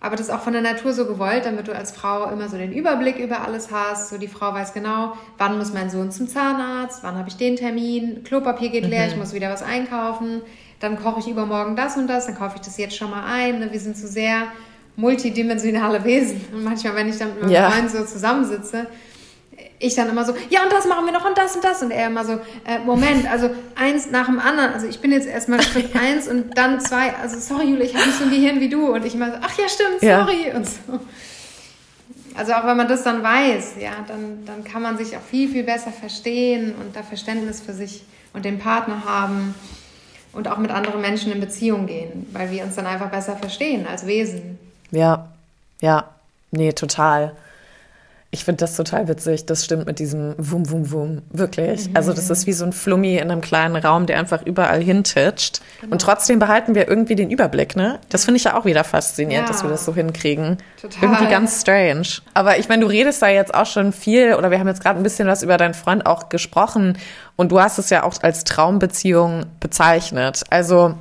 aber das ist auch von der Natur so gewollt, damit du als Frau immer so den Überblick über alles hast. So die Frau weiß genau, wann muss mein Sohn zum Zahnarzt, wann habe ich den Termin, Klopapier geht leer, mhm. ich muss wieder was einkaufen, dann koche ich übermorgen das und das, dann kaufe ich das jetzt schon mal ein. Ne? Wir sind so sehr multidimensionale Wesen. Und [LAUGHS] manchmal, wenn ich dann mit meinem ja. Freund so zusammensitze, ich dann immer so, ja, und das machen wir noch und das und das. Und er immer so, äh, Moment, also eins nach dem anderen. Also ich bin jetzt erstmal Schritt [LAUGHS] eins und dann zwei. Also sorry, Julia, ich habe nicht so ein Gehirn wie du. Und ich immer so, ach ja, stimmt, sorry. Ja. Und so. Also auch wenn man das dann weiß, ja, dann, dann kann man sich auch viel, viel besser verstehen und da Verständnis für sich und den Partner haben und auch mit anderen Menschen in Beziehung gehen, weil wir uns dann einfach besser verstehen als Wesen. Ja, ja, nee, total. Ich finde das total witzig. Das stimmt mit diesem Wum, Wum, Wum. Wirklich. Mhm. Also, das ist wie so ein Flummi in einem kleinen Raum, der einfach überall hintitscht. Genau. Und trotzdem behalten wir irgendwie den Überblick, ne? Das finde ich ja auch wieder faszinierend, ja. dass wir das so hinkriegen. Total. Irgendwie ganz strange. Aber ich meine, du redest da jetzt auch schon viel, oder wir haben jetzt gerade ein bisschen was über deinen Freund auch gesprochen. Und du hast es ja auch als Traumbeziehung bezeichnet. Also,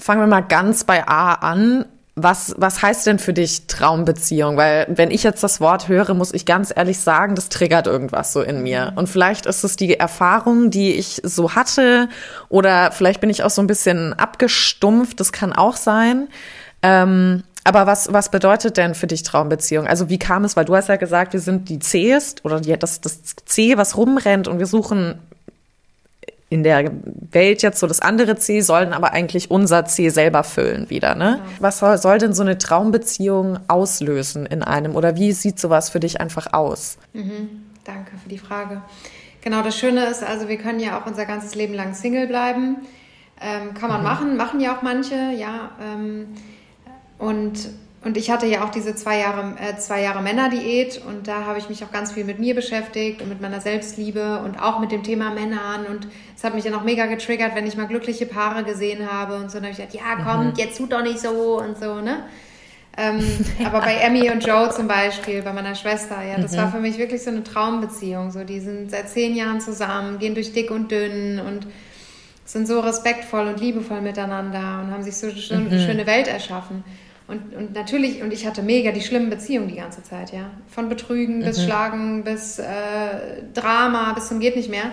fangen wir mal ganz bei A an was, was heißt denn für dich Traumbeziehung? Weil wenn ich jetzt das Wort höre, muss ich ganz ehrlich sagen, das triggert irgendwas so in mir. Und vielleicht ist es die Erfahrung, die ich so hatte, oder vielleicht bin ich auch so ein bisschen abgestumpft, das kann auch sein. Ähm, aber was, was bedeutet denn für dich Traumbeziehung? Also wie kam es, weil du hast ja gesagt, wir sind die Cs oder die, das, das C, was rumrennt und wir suchen in der Welt jetzt so das andere C, sollen aber eigentlich unser C selber füllen wieder. Ne? Genau. Was soll, soll, denn so eine Traumbeziehung auslösen in einem oder wie sieht sowas für dich einfach aus? Mhm. Danke für die Frage. Genau, das Schöne ist, also wir können ja auch unser ganzes Leben lang Single bleiben. Ähm, kann man mhm. machen, machen ja auch manche, ja. Ähm, und, und ich hatte ja auch diese zwei Jahre, äh, zwei Jahre Männerdiät und da habe ich mich auch ganz viel mit mir beschäftigt und mit meiner Selbstliebe und auch mit dem Thema Männern und es hat mich dann auch mega getriggert, wenn ich mal glückliche Paare gesehen habe und so. Dann habe ich gedacht, ja komm, mhm. jetzt tut doch nicht so und so, ne? Ähm, [LAUGHS] [LAUGHS] aber bei Emmy und Joe zum Beispiel, bei meiner Schwester, ja, das mhm. war für mich wirklich so eine Traumbeziehung. So, die sind seit zehn Jahren zusammen, gehen durch dick und dünn und sind so respektvoll und liebevoll miteinander und haben sich so eine mhm. schöne Welt erschaffen. Und, und natürlich, und ich hatte mega die schlimmen Beziehungen die ganze Zeit, ja. Von Betrügen mhm. bis Schlagen bis äh, Drama bis zum geht nicht mehr.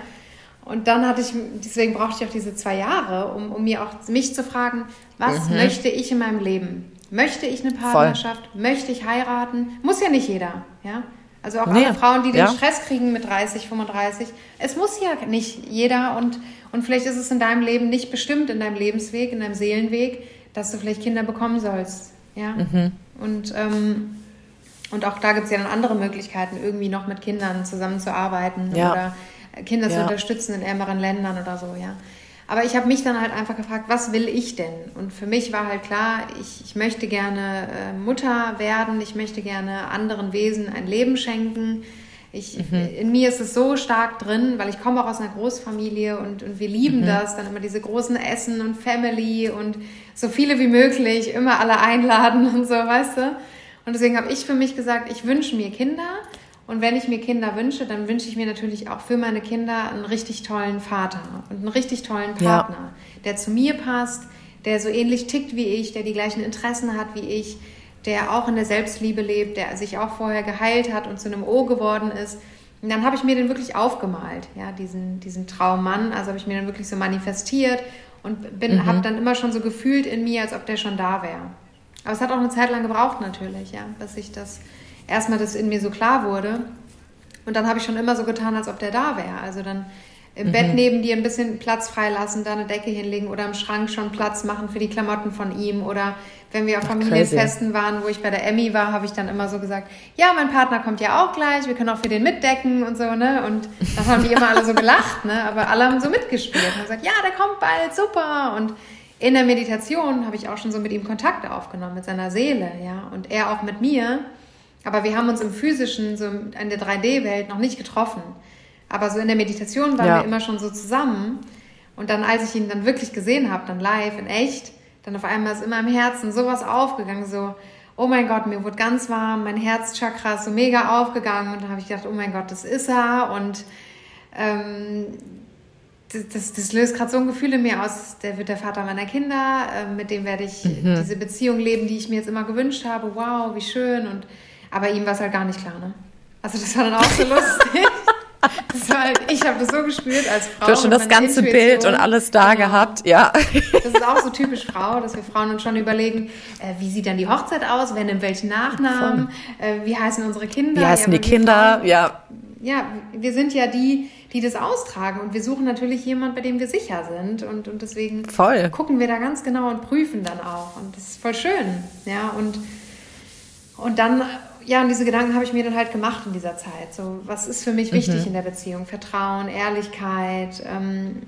Und dann hatte ich, deswegen brauchte ich auch diese zwei Jahre, um, um mir auch mich zu fragen, was mhm. möchte ich in meinem Leben? Möchte ich eine Partnerschaft? Voll. Möchte ich heiraten? Muss ja nicht jeder, ja. Also auch nee, alle Frauen, die den ja. Stress kriegen mit 30, 35. Es muss ja nicht jeder und, und vielleicht ist es in deinem Leben nicht bestimmt, in deinem Lebensweg, in deinem Seelenweg, dass du vielleicht Kinder bekommen sollst. Ja. Mhm. Und, ähm, und auch da gibt es ja dann andere Möglichkeiten, irgendwie noch mit Kindern zusammenzuarbeiten ja. oder Kinder ja. zu unterstützen in ärmeren Ländern oder so, ja. Aber ich habe mich dann halt einfach gefragt, was will ich denn? Und für mich war halt klar, ich, ich möchte gerne äh, Mutter werden, ich möchte gerne anderen Wesen ein Leben schenken. Ich, mhm. In mir ist es so stark drin, weil ich komme auch aus einer Großfamilie und, und wir lieben mhm. das, dann immer diese großen Essen und Family und so viele wie möglich, immer alle einladen und so, weißt du? Und deswegen habe ich für mich gesagt, ich wünsche mir Kinder und wenn ich mir Kinder wünsche, dann wünsche ich mir natürlich auch für meine Kinder einen richtig tollen Vater und einen richtig tollen Partner, ja. der zu mir passt, der so ähnlich tickt wie ich, der die gleichen Interessen hat wie ich, der auch in der Selbstliebe lebt, der sich auch vorher geheilt hat und zu einem O geworden ist. Und dann habe ich mir den wirklich aufgemalt, ja, diesen, diesen Traummann. Also habe ich mir dann wirklich so manifestiert und bin, mhm. habe dann immer schon so gefühlt in mir, als ob der schon da wäre. Aber es hat auch eine Zeit lang gebraucht natürlich, ja, bis ich das erstmal das in mir so klar wurde. Und dann habe ich schon immer so getan, als ob der da wäre. Also dann im mhm. Bett neben dir ein bisschen Platz freilassen, da eine Decke hinlegen oder im Schrank schon Platz machen für die Klamotten von ihm. Oder wenn wir auf Familienfesten waren, wo ich bei der Emmy war, habe ich dann immer so gesagt, ja, mein Partner kommt ja auch gleich, wir können auch für den mitdecken und so, ne? Und dann haben die immer alle so gelacht, ne? Aber alle haben so mitgespielt und gesagt, ja, der kommt bald, super. Und in der Meditation habe ich auch schon so mit ihm Kontakt aufgenommen, mit seiner Seele, ja. Und er auch mit mir. Aber wir haben uns im physischen, so in der 3D-Welt noch nicht getroffen. Aber so in der Meditation waren ja. wir immer schon so zusammen. Und dann, als ich ihn dann wirklich gesehen habe, dann live, in echt, dann auf einmal ist immer im Herzen sowas aufgegangen, so, oh mein Gott, mir wurde ganz warm, mein Herzchakra ist so mega aufgegangen. Und dann habe ich gedacht, oh mein Gott, das ist er. Und ähm, das, das, das, löst gerade so ein Gefühl in mir aus, der wird der Vater meiner Kinder, äh, mit dem werde ich mhm. diese Beziehung leben, die ich mir jetzt immer gewünscht habe. Wow, wie schön. Und aber ihm war es halt gar nicht klar, ne? Also das war dann auch so [LAUGHS] lustig. Das war halt, ich habe das so gespürt als Frau. Du hast schon das ganze Intuition. Bild und alles da genau. gehabt, ja. Das ist auch so typisch Frau, dass wir Frauen uns schon überlegen, äh, wie sieht dann die Hochzeit aus, wer nimmt welchen Nachnamen, äh, wie heißen unsere Kinder. Wie heißen ja, die Kinder, Frauen, ja. Ja, wir sind ja die, die das austragen und wir suchen natürlich jemanden, bei dem wir sicher sind und, und deswegen voll. gucken wir da ganz genau und prüfen dann auch und das ist voll schön, ja, und und dann ja, und diese Gedanken habe ich mir dann halt gemacht in dieser Zeit. So, was ist für mich wichtig mhm. in der Beziehung? Vertrauen, Ehrlichkeit, ähm,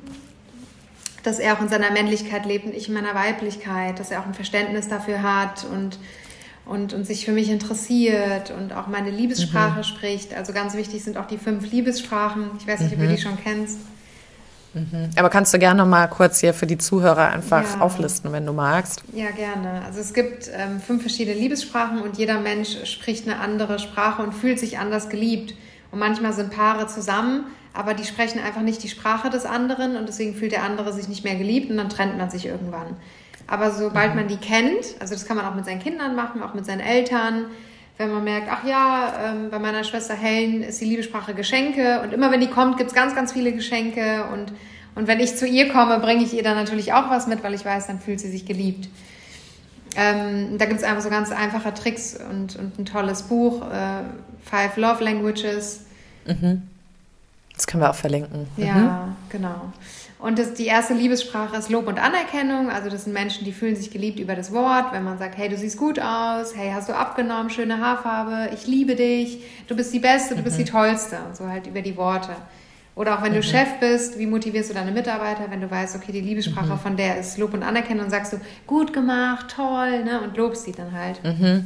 dass er auch in seiner Männlichkeit lebt und ich in meiner Weiblichkeit, dass er auch ein Verständnis dafür hat und, und, und sich für mich interessiert und auch meine Liebessprache mhm. spricht. Also ganz wichtig sind auch die fünf Liebessprachen. Ich weiß nicht, mhm. ob du die schon kennst. Mhm. Aber kannst du gerne noch mal kurz hier für die Zuhörer einfach ja. auflisten, wenn du magst? Ja, gerne. Also es gibt ähm, fünf verschiedene Liebessprachen und jeder Mensch spricht eine andere Sprache und fühlt sich anders geliebt. Und manchmal sind Paare zusammen, aber die sprechen einfach nicht die Sprache des anderen und deswegen fühlt der andere sich nicht mehr geliebt und dann trennt man sich irgendwann. Aber sobald mhm. man die kennt, also das kann man auch mit seinen Kindern machen, auch mit seinen Eltern, wenn man merkt, ach ja, ähm, bei meiner Schwester Helen ist die Liebessprache Geschenke und immer wenn die kommt, gibt es ganz, ganz viele Geschenke und, und wenn ich zu ihr komme, bringe ich ihr dann natürlich auch was mit, weil ich weiß, dann fühlt sie sich geliebt. Ähm, da gibt es einfach so ganz einfache Tricks und, und ein tolles Buch, äh, Five Love Languages. Mhm. Das können wir auch verlinken. Ja, mhm. genau. Und das, die erste Liebessprache ist Lob und Anerkennung. Also das sind Menschen, die fühlen sich geliebt über das Wort. Wenn man sagt, hey, du siehst gut aus, hey, hast du abgenommen, schöne Haarfarbe, ich liebe dich, du bist die Beste, du mhm. bist die Tollste. Und so halt über die Worte. Oder auch wenn mhm. du Chef bist, wie motivierst du deine Mitarbeiter, wenn du weißt, okay, die Liebessprache mhm. von der ist Lob und Anerkennen und sagst du, gut gemacht, toll, ne? und lobst sie dann halt. Mhm.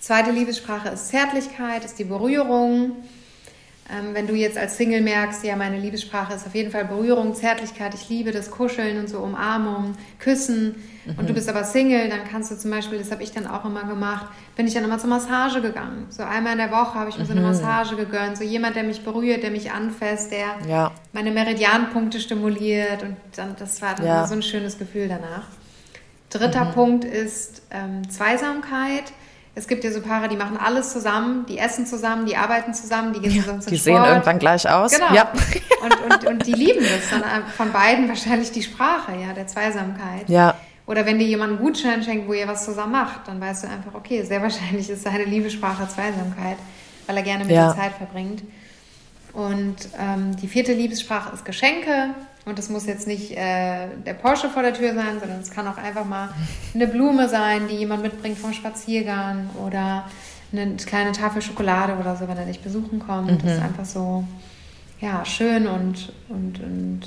Zweite Liebessprache ist Zärtlichkeit, ist die Berührung. Ähm, wenn du jetzt als Single merkst, ja, meine Liebessprache ist auf jeden Fall Berührung, Zärtlichkeit, ich liebe das Kuscheln und so Umarmung, Küssen mhm. und du mhm. bist aber Single, dann kannst du zum Beispiel, das habe ich dann auch immer gemacht, bin ich dann immer zur Massage gegangen. So einmal in der Woche habe ich mir mhm. so eine mhm. Massage gegönnt, so jemand, der mich berührt, der mich anfasst, der ja. meine Meridianpunkte stimuliert und dann, das war dann ja. so ein schönes Gefühl danach. Dritter mhm. Punkt ist ähm, Zweisamkeit es gibt ja so Paare, die machen alles zusammen, die essen zusammen, die arbeiten zusammen, die gehen ja, zusammen zum Die Sport. sehen irgendwann gleich aus. Genau. Ja. [LAUGHS] Und, und, und die lieben das dann von beiden wahrscheinlich die Sprache, ja, der Zweisamkeit. Ja. Oder wenn dir jemand einen Gutschein schenkt, wo ihr was zusammen macht, dann weißt du einfach, okay, sehr wahrscheinlich ist seine Liebessprache Zweisamkeit, weil er gerne mit ja. dir Zeit verbringt. Und ähm, die vierte Liebessprache ist Geschenke. Und das muss jetzt nicht äh, der Porsche vor der Tür sein, sondern es kann auch einfach mal eine Blume sein, die jemand mitbringt vom Spaziergang oder eine kleine Tafel Schokolade oder so, wenn er dich besuchen kommt. Mhm. Das ist einfach so ja, schön und, und, und,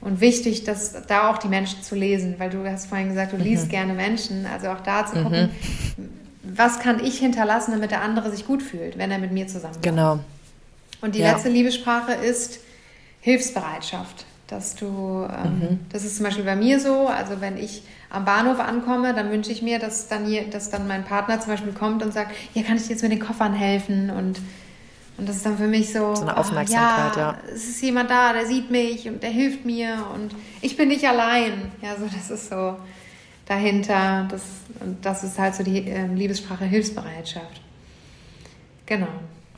und wichtig, dass da auch die Menschen zu lesen, weil du hast vorhin gesagt, du mhm. liest gerne Menschen. Also auch da zu gucken, mhm. was kann ich hinterlassen, damit der andere sich gut fühlt, wenn er mit mir zusammen ist. Genau. Und die ja. letzte Liebessprache ist Hilfsbereitschaft dass du, ähm, mhm. das ist zum Beispiel bei mir so, also wenn ich am Bahnhof ankomme, dann wünsche ich mir, dass dann, hier, dass dann mein Partner zum Beispiel kommt und sagt, ja, kann ich dir jetzt mit den Koffern helfen und und das ist dann für mich so, so eine Aufmerksamkeit, oh, ja, ja, Es ist jemand da, der sieht mich und der hilft mir und ich bin nicht allein. Ja, so das ist so dahinter. Das, und das ist halt so die äh, Liebessprache Hilfsbereitschaft. Genau.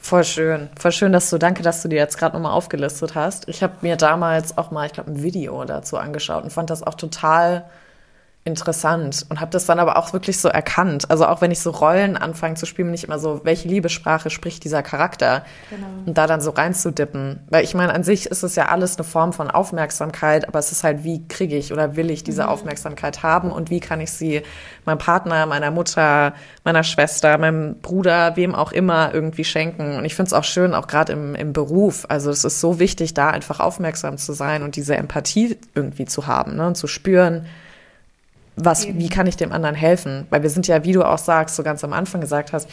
Voll schön. Voll schön, dass du, danke, dass du dir jetzt gerade nochmal aufgelistet hast. Ich habe mir damals auch mal, ich glaube, ein Video dazu angeschaut und fand das auch total interessant und habe das dann aber auch wirklich so erkannt. Also auch wenn ich so Rollen anfange zu spielen, bin ich immer so, welche Liebessprache spricht dieser Charakter? Genau. Und da dann so reinzudippen. Weil ich meine, an sich ist es ja alles eine Form von Aufmerksamkeit, aber es ist halt, wie kriege ich oder will ich diese mhm. Aufmerksamkeit haben und wie kann ich sie meinem Partner, meiner Mutter, meiner Schwester, meinem Bruder, wem auch immer irgendwie schenken. Und ich finde es auch schön, auch gerade im, im Beruf. Also es ist so wichtig, da einfach aufmerksam zu sein und diese Empathie irgendwie zu haben ne? und zu spüren, was, wie kann ich dem anderen helfen? Weil wir sind ja, wie du auch sagst, so ganz am Anfang gesagt hast,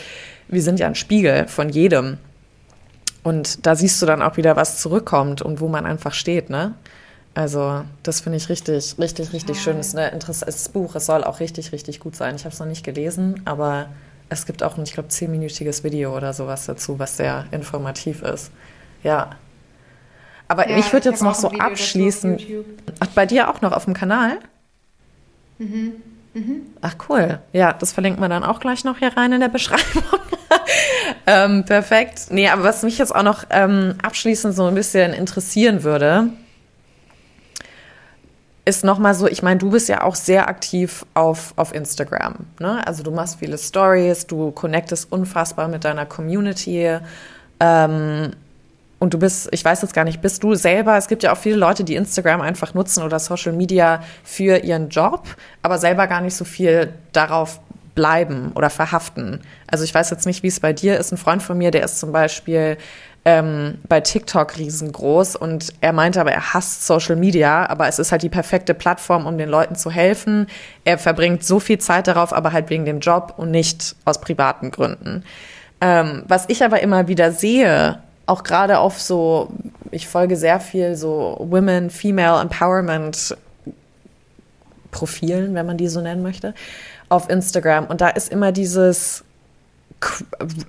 wir sind ja ein Spiegel von jedem. Und da siehst du dann auch wieder, was zurückkommt und wo man einfach steht, ne? Also, das finde ich richtig, richtig, richtig ja. schön. Es ist ein interessantes Buch. Es soll auch richtig, richtig gut sein. Ich habe es noch nicht gelesen, aber es gibt auch ein, ich glaube, zehnminütiges Video oder sowas dazu, was sehr informativ ist. Ja. Aber ja, ich würde jetzt noch so abschließen. Ach, bei dir auch noch auf dem Kanal? Mhm. Mhm. Ach cool. Ja, das verlinkt man dann auch gleich noch hier rein in der Beschreibung. [LAUGHS] ähm, perfekt. Nee, aber was mich jetzt auch noch ähm, abschließend so ein bisschen interessieren würde, ist nochmal so, ich meine, du bist ja auch sehr aktiv auf, auf Instagram. Ne? Also du machst viele Stories, du connectest unfassbar mit deiner Community. Ähm, und du bist, ich weiß jetzt gar nicht, bist du selber, es gibt ja auch viele Leute, die Instagram einfach nutzen oder Social Media für ihren Job, aber selber gar nicht so viel darauf bleiben oder verhaften. Also ich weiß jetzt nicht, wie es bei dir ist. Ein Freund von mir, der ist zum Beispiel ähm, bei TikTok riesengroß und er meinte aber, er hasst Social Media, aber es ist halt die perfekte Plattform, um den Leuten zu helfen. Er verbringt so viel Zeit darauf, aber halt wegen dem Job und nicht aus privaten Gründen. Ähm, was ich aber immer wieder sehe, auch gerade auf so, ich folge sehr viel so Women, Female Empowerment Profilen, wenn man die so nennen möchte, auf Instagram. Und da ist immer dieses,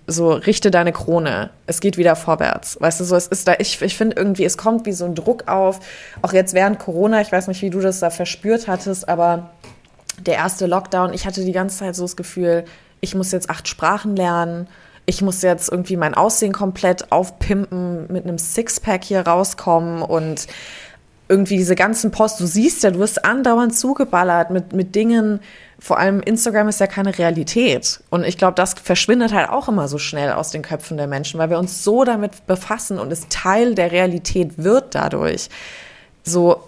so richte deine Krone, es geht wieder vorwärts. Weißt du, so es ist da, ich, ich finde irgendwie, es kommt wie so ein Druck auf, auch jetzt während Corona, ich weiß nicht, wie du das da verspürt hattest, aber der erste Lockdown, ich hatte die ganze Zeit so das Gefühl, ich muss jetzt acht Sprachen lernen, ich muss jetzt irgendwie mein Aussehen komplett aufpimpen, mit einem Sixpack hier rauskommen und irgendwie diese ganzen Posts, du siehst ja, du wirst andauernd zugeballert mit, mit Dingen, vor allem Instagram ist ja keine Realität. Und ich glaube, das verschwindet halt auch immer so schnell aus den Köpfen der Menschen, weil wir uns so damit befassen und es Teil der Realität wird dadurch. So,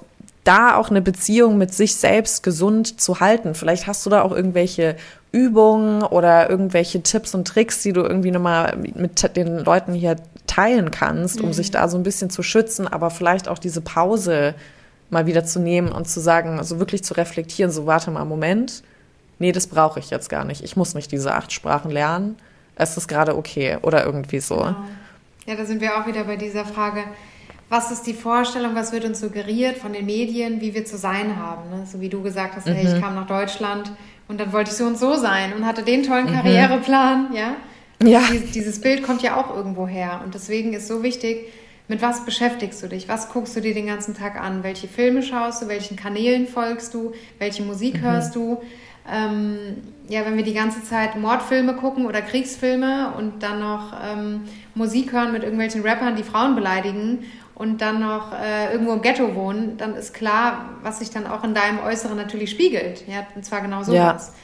da auch eine Beziehung mit sich selbst gesund zu halten. Vielleicht hast du da auch irgendwelche Übungen oder irgendwelche Tipps und Tricks, die du irgendwie nochmal mit den Leuten hier teilen kannst, um mhm. sich da so ein bisschen zu schützen, aber vielleicht auch diese Pause mal wieder zu nehmen und zu sagen, also wirklich zu reflektieren, so warte mal, Moment, nee, das brauche ich jetzt gar nicht. Ich muss nicht diese acht Sprachen lernen. Es ist gerade okay oder irgendwie so. Genau. Ja, da sind wir auch wieder bei dieser Frage, was ist die Vorstellung, was wird uns suggeriert von den Medien, wie wir zu sein haben. Ne? So wie du gesagt hast, mhm. hey, ich mhm. kam nach Deutschland und dann wollte ich so und so sein und hatte den tollen mhm. Karriereplan, ja. Ja. Dieses Bild kommt ja auch irgendwo her und deswegen ist so wichtig, mit was beschäftigst du dich? Was guckst du dir den ganzen Tag an? Welche Filme schaust du? Welchen Kanälen folgst du? Welche Musik mhm. hörst du? Ähm, ja, wenn wir die ganze Zeit Mordfilme gucken oder Kriegsfilme und dann noch ähm, Musik hören mit irgendwelchen Rappern, die Frauen beleidigen und dann noch äh, irgendwo im Ghetto wohnen, dann ist klar, was sich dann auch in deinem Äußeren natürlich spiegelt. Ja, und zwar genau sowas. Ja.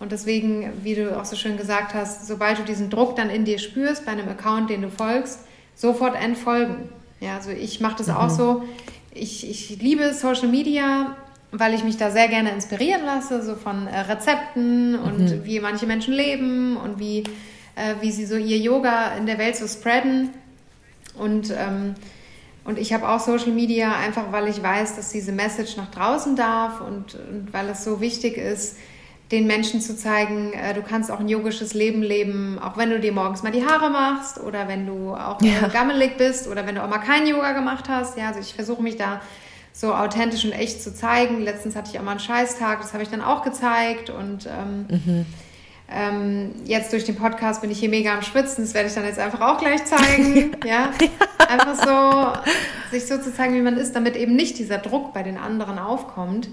Und deswegen, wie du auch so schön gesagt hast, sobald du diesen Druck dann in dir spürst bei einem Account, den du folgst, sofort entfolgen. Ja, also ich mache das mhm. auch so. Ich, ich liebe Social Media, weil ich mich da sehr gerne inspirieren lasse, so von äh, Rezepten und mhm. wie manche Menschen leben und wie, äh, wie sie so ihr Yoga in der Welt so spreaden. Und, ähm, und ich habe auch Social Media einfach, weil ich weiß, dass diese Message nach draußen darf und, und weil es so wichtig ist, den Menschen zu zeigen, äh, du kannst auch ein yogisches Leben leben, auch wenn du dir morgens mal die Haare machst oder wenn du auch ja. gammelig bist oder wenn du auch mal kein Yoga gemacht hast. Ja, also ich versuche mich da so authentisch und echt zu zeigen. Letztens hatte ich auch mal einen Scheißtag, das habe ich dann auch gezeigt und ähm, mhm. ähm, jetzt durch den Podcast bin ich hier mega am Schwitzen, das werde ich dann jetzt einfach auch gleich zeigen. [LAUGHS] ja. Einfach so, sich so zu zeigen, wie man ist, damit eben nicht dieser Druck bei den anderen aufkommt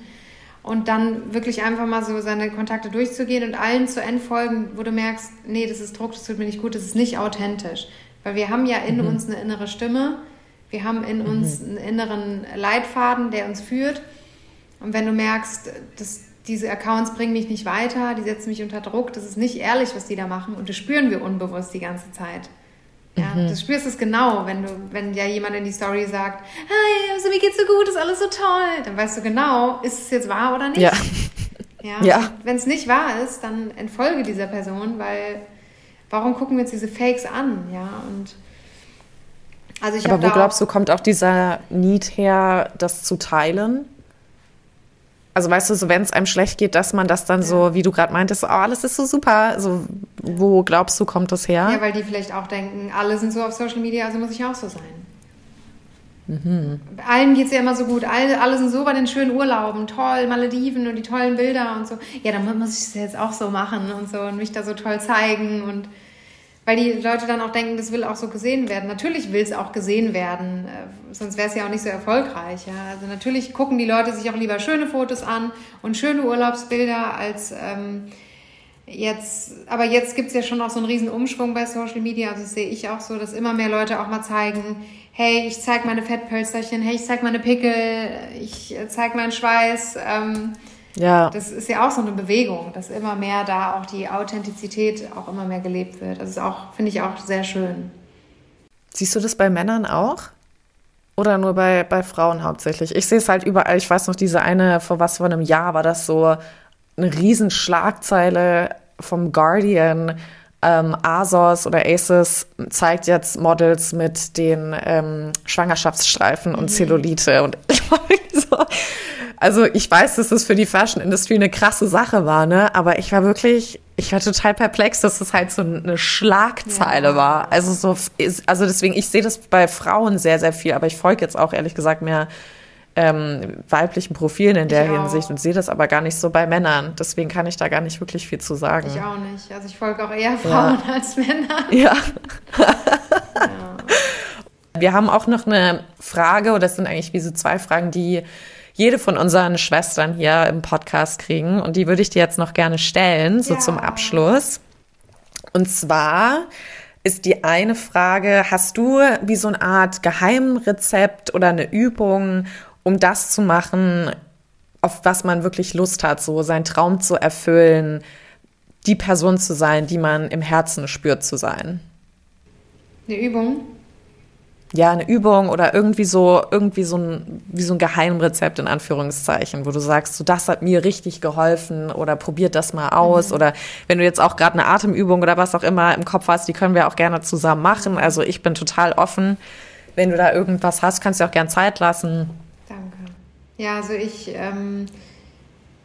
und dann wirklich einfach mal so seine Kontakte durchzugehen und allen zu entfolgen, wo du merkst, nee, das ist Druck, das tut mir nicht gut, das ist nicht authentisch. Weil wir haben ja in mhm. uns eine innere Stimme, wir haben in mhm. uns einen inneren Leitfaden, der uns führt. Und wenn du merkst, dass diese Accounts bringen mich nicht weiter, die setzen mich unter Druck, das ist nicht ehrlich, was die da machen und das spüren wir unbewusst die ganze Zeit. Ja, mhm. du spürst es genau, wenn du, wenn ja jemand in die Story sagt, hey, also mir geht's so gut, ist alles so toll, dann weißt du genau, ist es jetzt wahr oder nicht. Ja. Ja. [LAUGHS] ja. Wenn es nicht wahr ist, dann entfolge dieser Person, weil warum gucken wir uns diese Fakes an, ja? Und also ich Aber wo glaubst du, kommt auch dieser Need her, das zu teilen? Also weißt du, so wenn es einem schlecht geht, dass man das dann ja. so, wie du gerade meintest, oh, alles ist so super. So, wo glaubst du, kommt das her? Ja, weil die vielleicht auch denken, alle sind so auf Social Media, also muss ich auch so sein. Mhm. Allen geht es ja immer so gut. Alle, alle sind so bei den schönen Urlauben. Toll, Malediven und die tollen Bilder und so. Ja, dann muss ich es jetzt auch so machen und so und mich da so toll zeigen und weil die Leute dann auch denken, das will auch so gesehen werden. Natürlich will es auch gesehen werden, äh, sonst wäre es ja auch nicht so erfolgreich. Ja? Also natürlich gucken die Leute sich auch lieber schöne Fotos an und schöne Urlaubsbilder als ähm, jetzt. Aber jetzt gibt es ja schon auch so einen riesen Umschwung bei Social Media. Also sehe ich auch so, dass immer mehr Leute auch mal zeigen, hey, ich zeige meine Fettpölsterchen, hey, ich zeige meine Pickel, ich äh, zeige meinen Schweiß. Ähm, ja. Das ist ja auch so eine Bewegung, dass immer mehr da auch die Authentizität auch immer mehr gelebt wird. Das ist auch, finde ich auch sehr schön. Siehst du das bei Männern auch? Oder nur bei, bei Frauen hauptsächlich? Ich sehe es halt überall. Ich weiß noch, diese eine, vor was vor einem Jahr war das so eine Riesenschlagzeile vom Guardian. Ähm, ASOS oder ASOS zeigt jetzt Models mit den ähm, Schwangerschaftsstreifen mhm. und Zellulite. Und [LAUGHS] ich war so, also ich weiß, dass das für die Fashion-Industrie eine krasse Sache war, ne? Aber ich war wirklich, ich war total perplex, dass das halt so eine Schlagzeile ja. war. Also so, also deswegen, ich sehe das bei Frauen sehr, sehr viel, aber ich folge jetzt auch ehrlich gesagt mehr ähm, weiblichen Profilen in der ich Hinsicht auch. und sehe das aber gar nicht so bei Männern. Deswegen kann ich da gar nicht wirklich viel zu sagen. Ich auch nicht. Also ich folge auch eher Frauen ja. als Männer. Ja. ja. Wir haben auch noch eine Frage, oder das sind eigentlich wie so zwei Fragen, die jede von unseren Schwestern hier im Podcast kriegen. Und die würde ich dir jetzt noch gerne stellen, so ja. zum Abschluss. Und zwar ist die eine Frage, hast du wie so eine Art Geheimrezept oder eine Übung, um das zu machen, auf was man wirklich Lust hat, so seinen Traum zu erfüllen, die Person zu sein, die man im Herzen spürt zu sein? Eine Übung? Ja, eine Übung oder irgendwie so, irgendwie so ein, wie so ein Geheimrezept in Anführungszeichen, wo du sagst, so das hat mir richtig geholfen oder probiert das mal aus mhm. oder wenn du jetzt auch gerade eine Atemübung oder was auch immer im Kopf hast, die können wir auch gerne zusammen machen. Also ich bin total offen. Wenn du da irgendwas hast, kannst du auch gern Zeit lassen. Danke. Ja, also ich, ähm,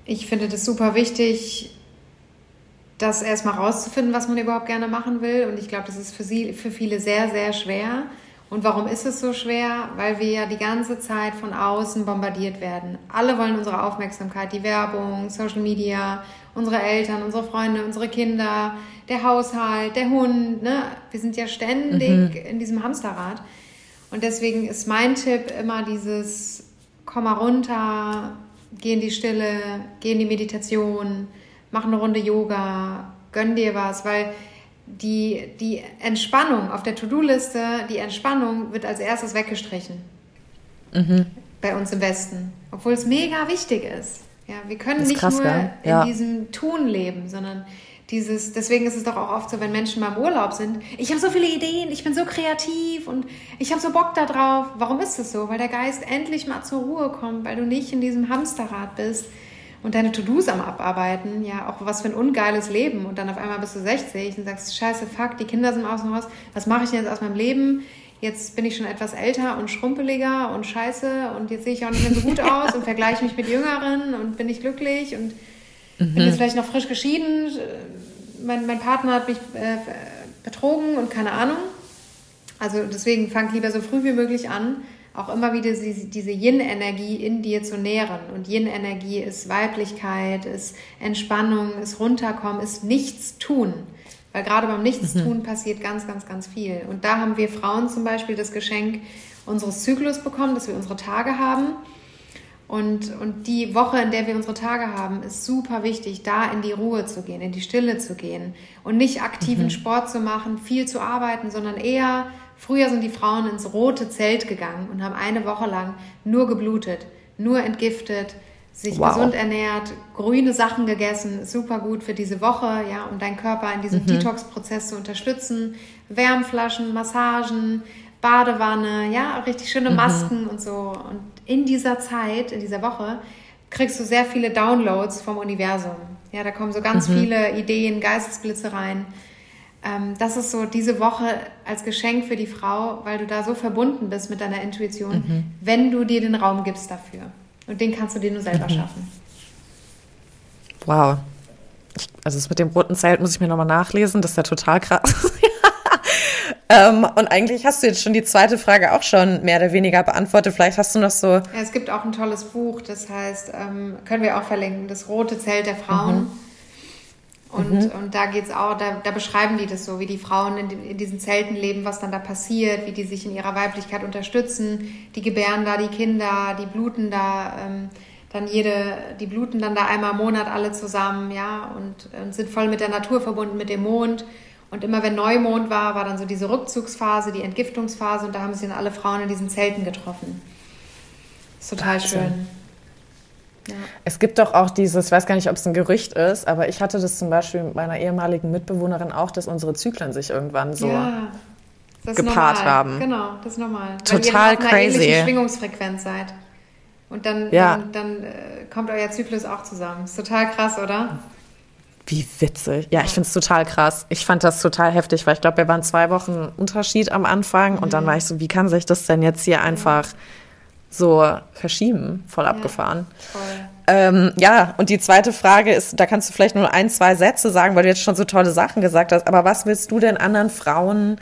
ich finde das super wichtig, das erstmal rauszufinden, was man überhaupt gerne machen will. Und ich glaube, das ist für, sie, für viele sehr, sehr schwer. Und warum ist es so schwer? Weil wir ja die ganze Zeit von außen bombardiert werden. Alle wollen unsere Aufmerksamkeit, die Werbung, Social Media, unsere Eltern, unsere Freunde, unsere Kinder, der Haushalt, der Hund. Ne? Wir sind ja ständig mhm. in diesem Hamsterrad. Und deswegen ist mein Tipp immer dieses, komm mal runter, geh in die Stille, geh in die Meditation, mach eine Runde Yoga, gönn dir was, weil die, die Entspannung auf der To-Do-Liste, die Entspannung wird als erstes weggestrichen. Mhm. Bei uns im Westen. Obwohl es mega wichtig ist. Ja, wir können nicht krass, nur ja. in diesem Tun leben, sondern dieses, deswegen ist es doch auch oft so, wenn Menschen mal im Urlaub sind, ich habe so viele Ideen, ich bin so kreativ und ich habe so Bock da drauf. Warum ist das so? Weil der Geist endlich mal zur Ruhe kommt, weil du nicht in diesem Hamsterrad bist und deine To-Dos am Abarbeiten, ja, auch was für ein ungeiles Leben. Und dann auf einmal bist du 60 und sagst, scheiße, fuck, die Kinder sind aus dem Haus, was mache ich denn jetzt aus meinem Leben? Jetzt bin ich schon etwas älter und schrumpeliger und scheiße und jetzt sehe ich auch nicht mehr so gut aus und vergleiche mich mit Jüngeren und bin nicht glücklich und mhm. bin jetzt vielleicht noch frisch geschieden. Mein, mein Partner hat mich äh, betrogen und keine Ahnung. Also deswegen fang lieber so früh wie möglich an auch immer wieder diese Yin-Energie in dir zu nähren. Und Yin-Energie ist Weiblichkeit, ist Entspannung, ist Runterkommen, ist Nichts tun. Weil gerade beim Nichtstun mhm. passiert ganz, ganz, ganz viel. Und da haben wir Frauen zum Beispiel das Geschenk unseres Zyklus bekommen, dass wir unsere Tage haben. Und, und die Woche, in der wir unsere Tage haben, ist super wichtig, da in die Ruhe zu gehen, in die Stille zu gehen und nicht aktiven mhm. Sport zu machen, viel zu arbeiten, sondern eher Früher sind die Frauen ins rote Zelt gegangen und haben eine Woche lang nur geblutet, nur entgiftet, sich wow. gesund ernährt, grüne Sachen gegessen, super gut für diese Woche, ja, um deinen Körper in diesem mhm. Detox-Prozess zu unterstützen. Wärmflaschen, Massagen, Badewanne, ja, richtig schöne mhm. Masken mhm. und so. Und in dieser Zeit, in dieser Woche, kriegst du sehr viele Downloads vom Universum. Ja, da kommen so ganz mhm. viele Ideen, Geistesblitze rein ähm, das ist so diese Woche als Geschenk für die Frau, weil du da so verbunden bist mit deiner Intuition, mhm. wenn du dir den Raum gibst dafür. Und den kannst du dir nur selber mhm. schaffen. Wow. Ich, also das mit dem roten Zelt muss ich mir nochmal nachlesen, das ist ja total krass. [LAUGHS] ähm, und eigentlich hast du jetzt schon die zweite Frage auch schon mehr oder weniger beantwortet. Vielleicht hast du noch so. Ja, es gibt auch ein tolles Buch, das heißt, ähm, können wir auch verlinken, das rote Zelt der Frauen. Mhm und, mhm. und da geht's auch, da, da beschreiben die das so, wie die Frauen in, in, diesen Zelten leben, was dann da passiert, wie die sich in ihrer Weiblichkeit unterstützen. Die gebären da die Kinder, die bluten da, ähm, dann jede, die bluten dann da einmal im Monat alle zusammen, ja, und, und sind voll mit der Natur verbunden, mit dem Mond. Und immer wenn Neumond war, war dann so diese Rückzugsphase, die Entgiftungsphase und da haben sich dann alle Frauen in diesen Zelten getroffen. Das ist total Wahnsinn. schön. Es gibt doch auch dieses, ich weiß gar nicht, ob es ein Gerücht ist, aber ich hatte das zum Beispiel mit meiner ehemaligen Mitbewohnerin auch, dass unsere Zyklen sich irgendwann so ja, gepaart normal. haben. Genau, das ist normal. Total Weil ihr crazy. Einer Schwingungsfrequenz seid. Und dann, ja. dann, dann äh, kommt euer Zyklus auch zusammen. Ist total krass, oder? Wie witzig. Ja, ich finde es total krass. Ich fand das total heftig, weil ich glaube, wir waren zwei Wochen Unterschied am Anfang mhm. und dann mhm. war ich so, wie kann sich das denn jetzt hier einfach so verschieben, voll ja, abgefahren. Voll. Ähm, ja, und die zweite Frage ist, da kannst du vielleicht nur ein, zwei Sätze sagen, weil du jetzt schon so tolle Sachen gesagt hast, aber was willst du denn anderen Frauen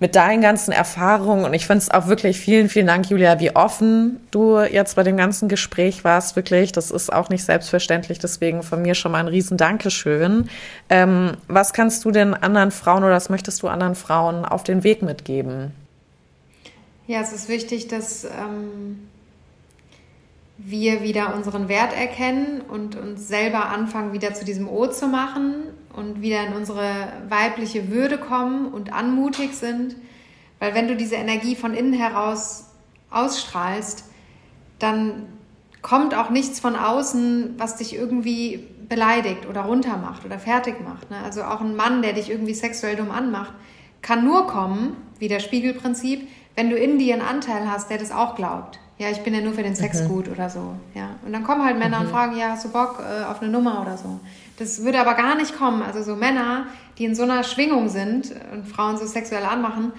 mit deinen ganzen Erfahrungen und ich finde es auch wirklich vielen, vielen Dank, Julia, wie offen du jetzt bei dem ganzen Gespräch warst, wirklich. Das ist auch nicht selbstverständlich, deswegen von mir schon mal ein riesen Dankeschön. Ähm, was kannst du denn anderen Frauen oder was möchtest du anderen Frauen auf den Weg mitgeben? Ja, es ist wichtig, dass ähm, wir wieder unseren Wert erkennen und uns selber anfangen, wieder zu diesem O zu machen und wieder in unsere weibliche Würde kommen und anmutig sind. Weil wenn du diese Energie von innen heraus ausstrahlst, dann kommt auch nichts von außen, was dich irgendwie beleidigt oder runtermacht oder fertig macht. Ne? Also auch ein Mann, der dich irgendwie sexuell dumm anmacht, kann nur kommen, wie das Spiegelprinzip, wenn du in dir einen Anteil hast, der das auch glaubt. Ja, ich bin ja nur für den Sex mhm. gut oder so. Ja. Und dann kommen halt Männer mhm. und fragen, ja, hast du Bock äh, auf eine Nummer oder so. Das würde aber gar nicht kommen. Also so Männer, die in so einer Schwingung sind und Frauen so sexuell anmachen,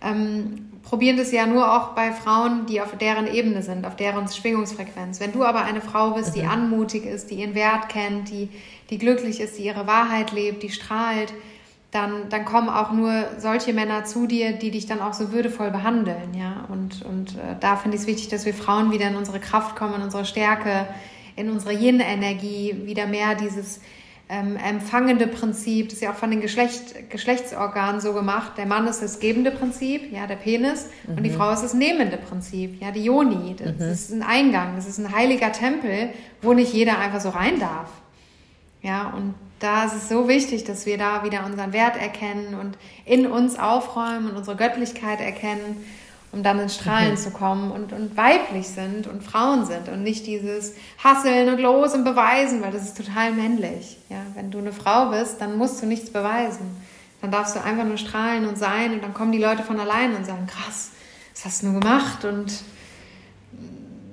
ähm, probieren das ja nur auch bei Frauen, die auf deren Ebene sind, auf deren Schwingungsfrequenz. Wenn du aber eine Frau bist, die mhm. anmutig ist, die ihren Wert kennt, die, die glücklich ist, die ihre Wahrheit lebt, die strahlt, dann, dann kommen auch nur solche Männer zu dir, die dich dann auch so würdevoll behandeln. Ja? Und, und äh, da finde ich es wichtig, dass wir Frauen wieder in unsere Kraft kommen, in unsere Stärke, in unsere Yin-Energie, wieder mehr dieses ähm, empfangende Prinzip, das ist ja auch von den Geschlecht, Geschlechtsorganen so gemacht. Der Mann ist das gebende Prinzip, ja, der Penis, mhm. und die mhm. Frau ist das nehmende Prinzip, ja, die Yoni. Das mhm. ist ein Eingang, das ist ein heiliger Tempel, wo nicht jeder einfach so rein darf. Ja, und da ist es so wichtig, dass wir da wieder unseren Wert erkennen und in uns aufräumen und unsere Göttlichkeit erkennen, um dann ins Strahlen mhm. zu kommen und, und weiblich sind und Frauen sind und nicht dieses Hasseln und Los und Beweisen, weil das ist total männlich. Ja, wenn du eine Frau bist, dann musst du nichts beweisen. Dann darfst du einfach nur strahlen und sein und dann kommen die Leute von allein und sagen, krass, was hast du nur gemacht und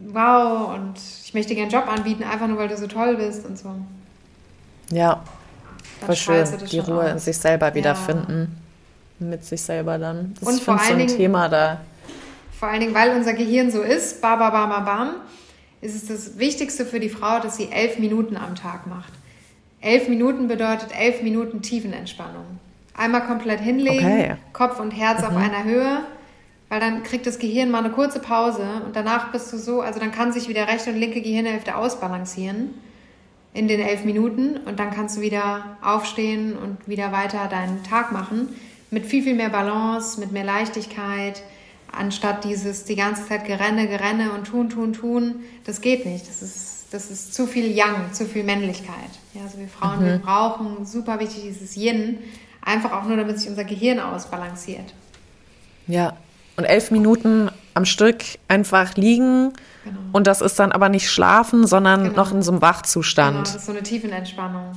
wow und ich möchte dir einen Job anbieten, einfach nur weil du so toll bist und so. Ja, voll schön, die Ruhe in sich selber wiederfinden. Ja. Mit sich selber dann. Das Und ist vor allen so ein Dingen, Thema da. Vor allen Dingen, weil unser Gehirn so ist, bam, bam, bam, bam, ist es das Wichtigste für die Frau, dass sie elf Minuten am Tag macht. Elf Minuten bedeutet elf Minuten Tiefenentspannung. Einmal komplett hinlegen, okay. Kopf und Herz mhm. auf einer Höhe, weil dann kriegt das Gehirn mal eine kurze Pause und danach bist du so, also dann kann sich wieder rechte und linke Gehirnhälfte ausbalancieren in den elf Minuten und dann kannst du wieder aufstehen und wieder weiter deinen Tag machen. Mit viel, viel mehr Balance, mit mehr Leichtigkeit, anstatt dieses die ganze Zeit Gerenne, Gerenne und tun, tun, tun. Das geht nicht. Das ist, das ist zu viel Yang, zu viel Männlichkeit. Ja, also wir Frauen, mhm. wir brauchen super wichtig dieses Yin, einfach auch nur, damit sich unser Gehirn ausbalanciert. Ja, und elf Minuten am Stück einfach liegen, Genau. Und das ist dann aber nicht schlafen, sondern genau. noch in so einem Wachzustand. Genau, das ist so eine Tiefenentspannung.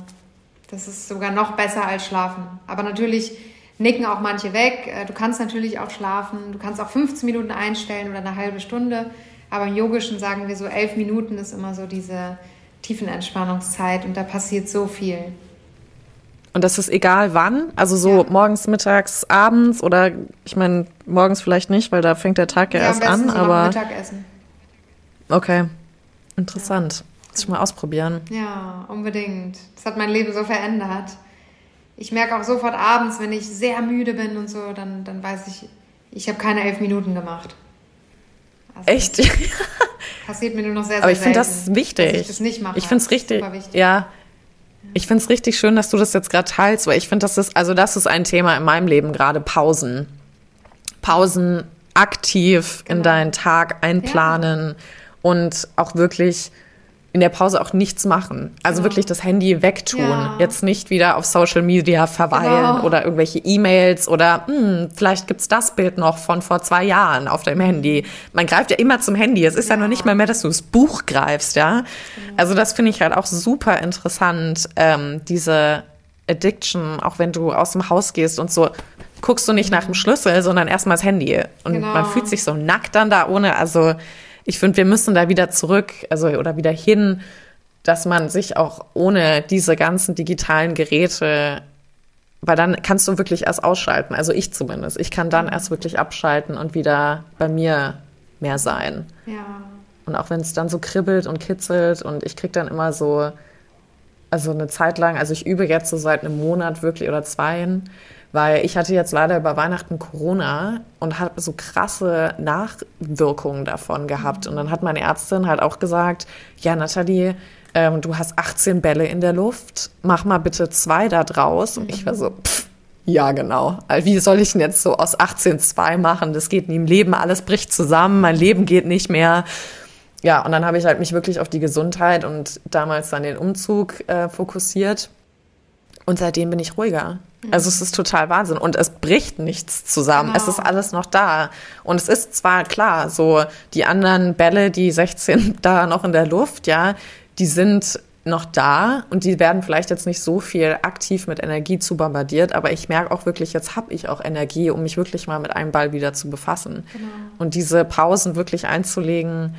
Das ist sogar noch besser als schlafen. Aber natürlich nicken auch manche weg. Äh, du kannst natürlich auch schlafen. Du kannst auch 15 Minuten einstellen oder eine halbe Stunde. Aber im Yogischen sagen wir so, elf Minuten ist immer so diese Tiefenentspannungszeit und da passiert so viel. Und das ist egal wann, also so ja. morgens, mittags, abends oder ich meine morgens vielleicht nicht, weil da fängt der Tag ja, ja erst an, aber Mittagessen. Okay, interessant. Muss ich mal ausprobieren. Ja, unbedingt. Das hat mein Leben so verändert. Ich merke auch sofort abends, wenn ich sehr müde bin und so, dann, dann weiß ich, ich habe keine elf Minuten gemacht. Also Echt? Passiert mir nur noch sehr, sehr Aber ich finde das wichtig. Ich das nicht mache. Ich finde es richtig. Ja. Ich finde es richtig schön, dass du das jetzt gerade teilst, weil ich finde, das ist, also das ist ein Thema in meinem Leben gerade, Pausen. Pausen aktiv genau. in deinen Tag einplanen. Ja und auch wirklich in der Pause auch nichts machen. Also genau. wirklich das Handy wegtun. Ja. Jetzt nicht wieder auf Social Media verweilen genau. oder irgendwelche E-Mails oder hm, vielleicht gibt's das Bild noch von vor zwei Jahren auf deinem Handy. Man greift ja immer zum Handy. Es ist ja, ja noch nicht mal mehr, dass du das Buch greifst, ja. Genau. Also das finde ich halt auch super interessant, ähm, diese Addiction, auch wenn du aus dem Haus gehst und so guckst du nicht nach dem Schlüssel, sondern erstmal das Handy. Und genau. man fühlt sich so nackt dann da ohne, also ich finde, wir müssen da wieder zurück, also oder wieder hin, dass man sich auch ohne diese ganzen digitalen Geräte, weil dann kannst du wirklich erst ausschalten. Also ich zumindest. Ich kann dann erst wirklich abschalten und wieder bei mir mehr sein. Ja. Und auch wenn es dann so kribbelt und kitzelt und ich krieg dann immer so, also eine Zeit lang, also ich übe jetzt so seit einem Monat wirklich oder zweien, weil ich hatte jetzt leider über Weihnachten Corona und habe so krasse Nachwirkungen davon gehabt. Und dann hat meine Ärztin halt auch gesagt, ja, Nathalie, ähm, du hast 18 Bälle in der Luft, mach mal bitte zwei da draus. Und ich war so, pff, ja, genau. Wie soll ich denn jetzt so aus 18 zwei machen? Das geht nie im Leben, alles bricht zusammen, mein Leben geht nicht mehr. Ja, und dann habe ich halt mich wirklich auf die Gesundheit und damals dann den Umzug äh, fokussiert. Und seitdem bin ich ruhiger. Also es ist total Wahnsinn und es bricht nichts zusammen. Genau. Es ist alles noch da. Und es ist zwar klar, so die anderen Bälle, die 16 [LAUGHS] da noch in der Luft, ja, die sind noch da und die werden vielleicht jetzt nicht so viel aktiv mit Energie zu bombardiert, aber ich merke auch wirklich, jetzt habe ich auch Energie, um mich wirklich mal mit einem Ball wieder zu befassen. Genau. Und diese Pausen wirklich einzulegen,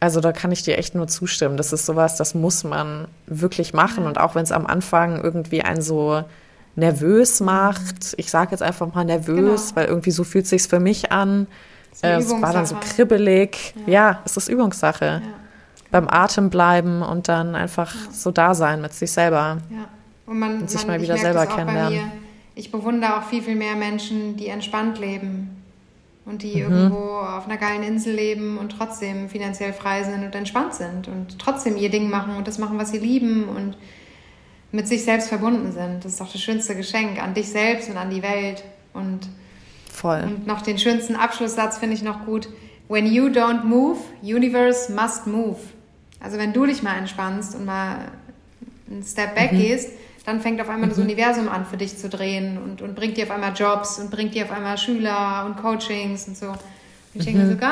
also da kann ich dir echt nur zustimmen. Das ist sowas, das muss man wirklich machen. Ja. Und auch wenn es am Anfang irgendwie einen so nervös macht, ich sage jetzt einfach mal nervös, genau. weil irgendwie so fühlt sich für mich an. Äh, es war dann so kribbelig. Ja, ja es ist Übungssache. Ja. Beim Atem bleiben und dann einfach ja. so da sein mit sich selber. Ja. Und, man, und sich man, mal wieder selber kennenlernen. Ich bewundere auch viel, viel mehr Menschen, die entspannt leben und die mhm. irgendwo auf einer geilen Insel leben und trotzdem finanziell frei sind und entspannt sind und trotzdem ihr Ding machen und das machen, was sie lieben und mit sich selbst verbunden sind. Das ist doch das schönste Geschenk an dich selbst und an die Welt. Und, Voll. und noch den schönsten Abschlusssatz finde ich noch gut. When you don't move, universe must move. Also wenn du dich mal entspannst und mal einen Step back mhm. gehst, dann fängt auf einmal mhm. das Universum an für dich zu drehen und, und bringt dir auf einmal Jobs und bringt dir auf einmal Schüler und Coachings und so. Und ich denke mhm. so, geil,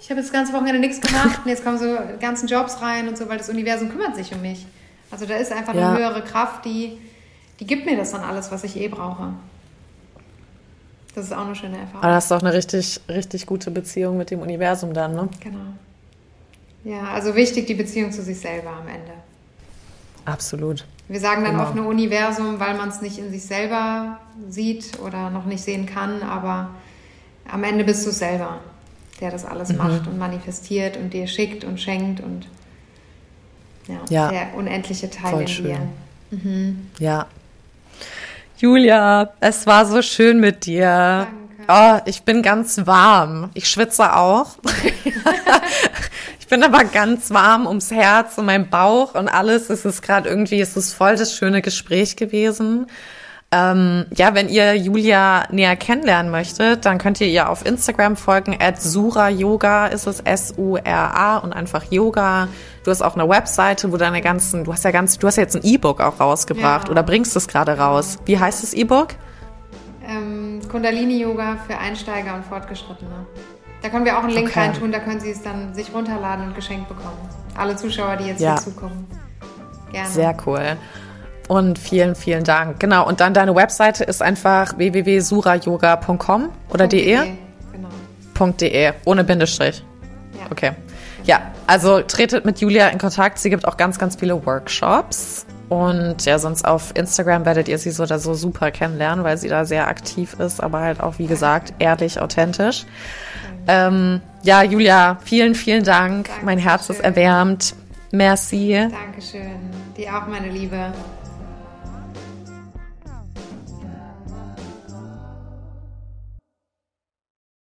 ich habe jetzt das ganze Wochenende nichts gemacht und jetzt kommen so ganzen Jobs rein und so, weil das Universum kümmert sich um mich. Also da ist einfach ja. eine höhere Kraft, die, die gibt mir das dann alles, was ich eh brauche. Das ist auch eine schöne Erfahrung. Aber das ist doch eine richtig, richtig gute Beziehung mit dem Universum dann, ne? Genau. Ja, also wichtig die Beziehung zu sich selber am Ende. Absolut. Wir sagen dann genau. oft nur Universum, weil man es nicht in sich selber sieht oder noch nicht sehen kann, aber am Ende bist du selber, der das alles mhm. macht und manifestiert und dir schickt und schenkt und ja, ja. der unendliche Teil Voll in schön. dir. Mhm. Ja. Julia, es war so schön mit dir. Danke. Oh, ich bin ganz warm. Ich schwitze auch. [LAUGHS] bin aber ganz warm ums Herz und mein Bauch und alles. Es ist gerade irgendwie, es ist voll das schöne Gespräch gewesen. Ähm, ja, wenn ihr Julia näher kennenlernen möchtet, dann könnt ihr ihr auf Instagram folgen. At Sura Yoga ist es S-U-R-A und einfach Yoga. Du hast auch eine Webseite, wo deine ganzen, du hast ja ganz, du hast ja jetzt ein E-Book auch rausgebracht ja. oder bringst es gerade raus. Wie heißt das E-Book? Ähm, Kundalini Yoga für Einsteiger und Fortgeschrittene. Da können wir auch einen Link okay. reintun, da können Sie es dann sich runterladen und geschenkt bekommen. Alle Zuschauer, die jetzt ja. hinzukommen. Gerne. Sehr cool. Und vielen, vielen Dank. Genau. Und dann deine Webseite ist einfach www.surayoga.com oder de? de? Genau. .de, ohne Bindestrich. Ja. Okay. Ja, also tretet mit Julia in Kontakt. Sie gibt auch ganz, ganz viele Workshops. Und ja, sonst auf Instagram werdet ihr sie so oder so super kennenlernen, weil sie da sehr aktiv ist, aber halt auch, wie gesagt, ehrlich, authentisch. Ähm, ja, Julia, vielen, vielen Dank. Dankeschön. Mein Herz ist erwärmt. Merci. Dankeschön. Dir auch, meine Liebe.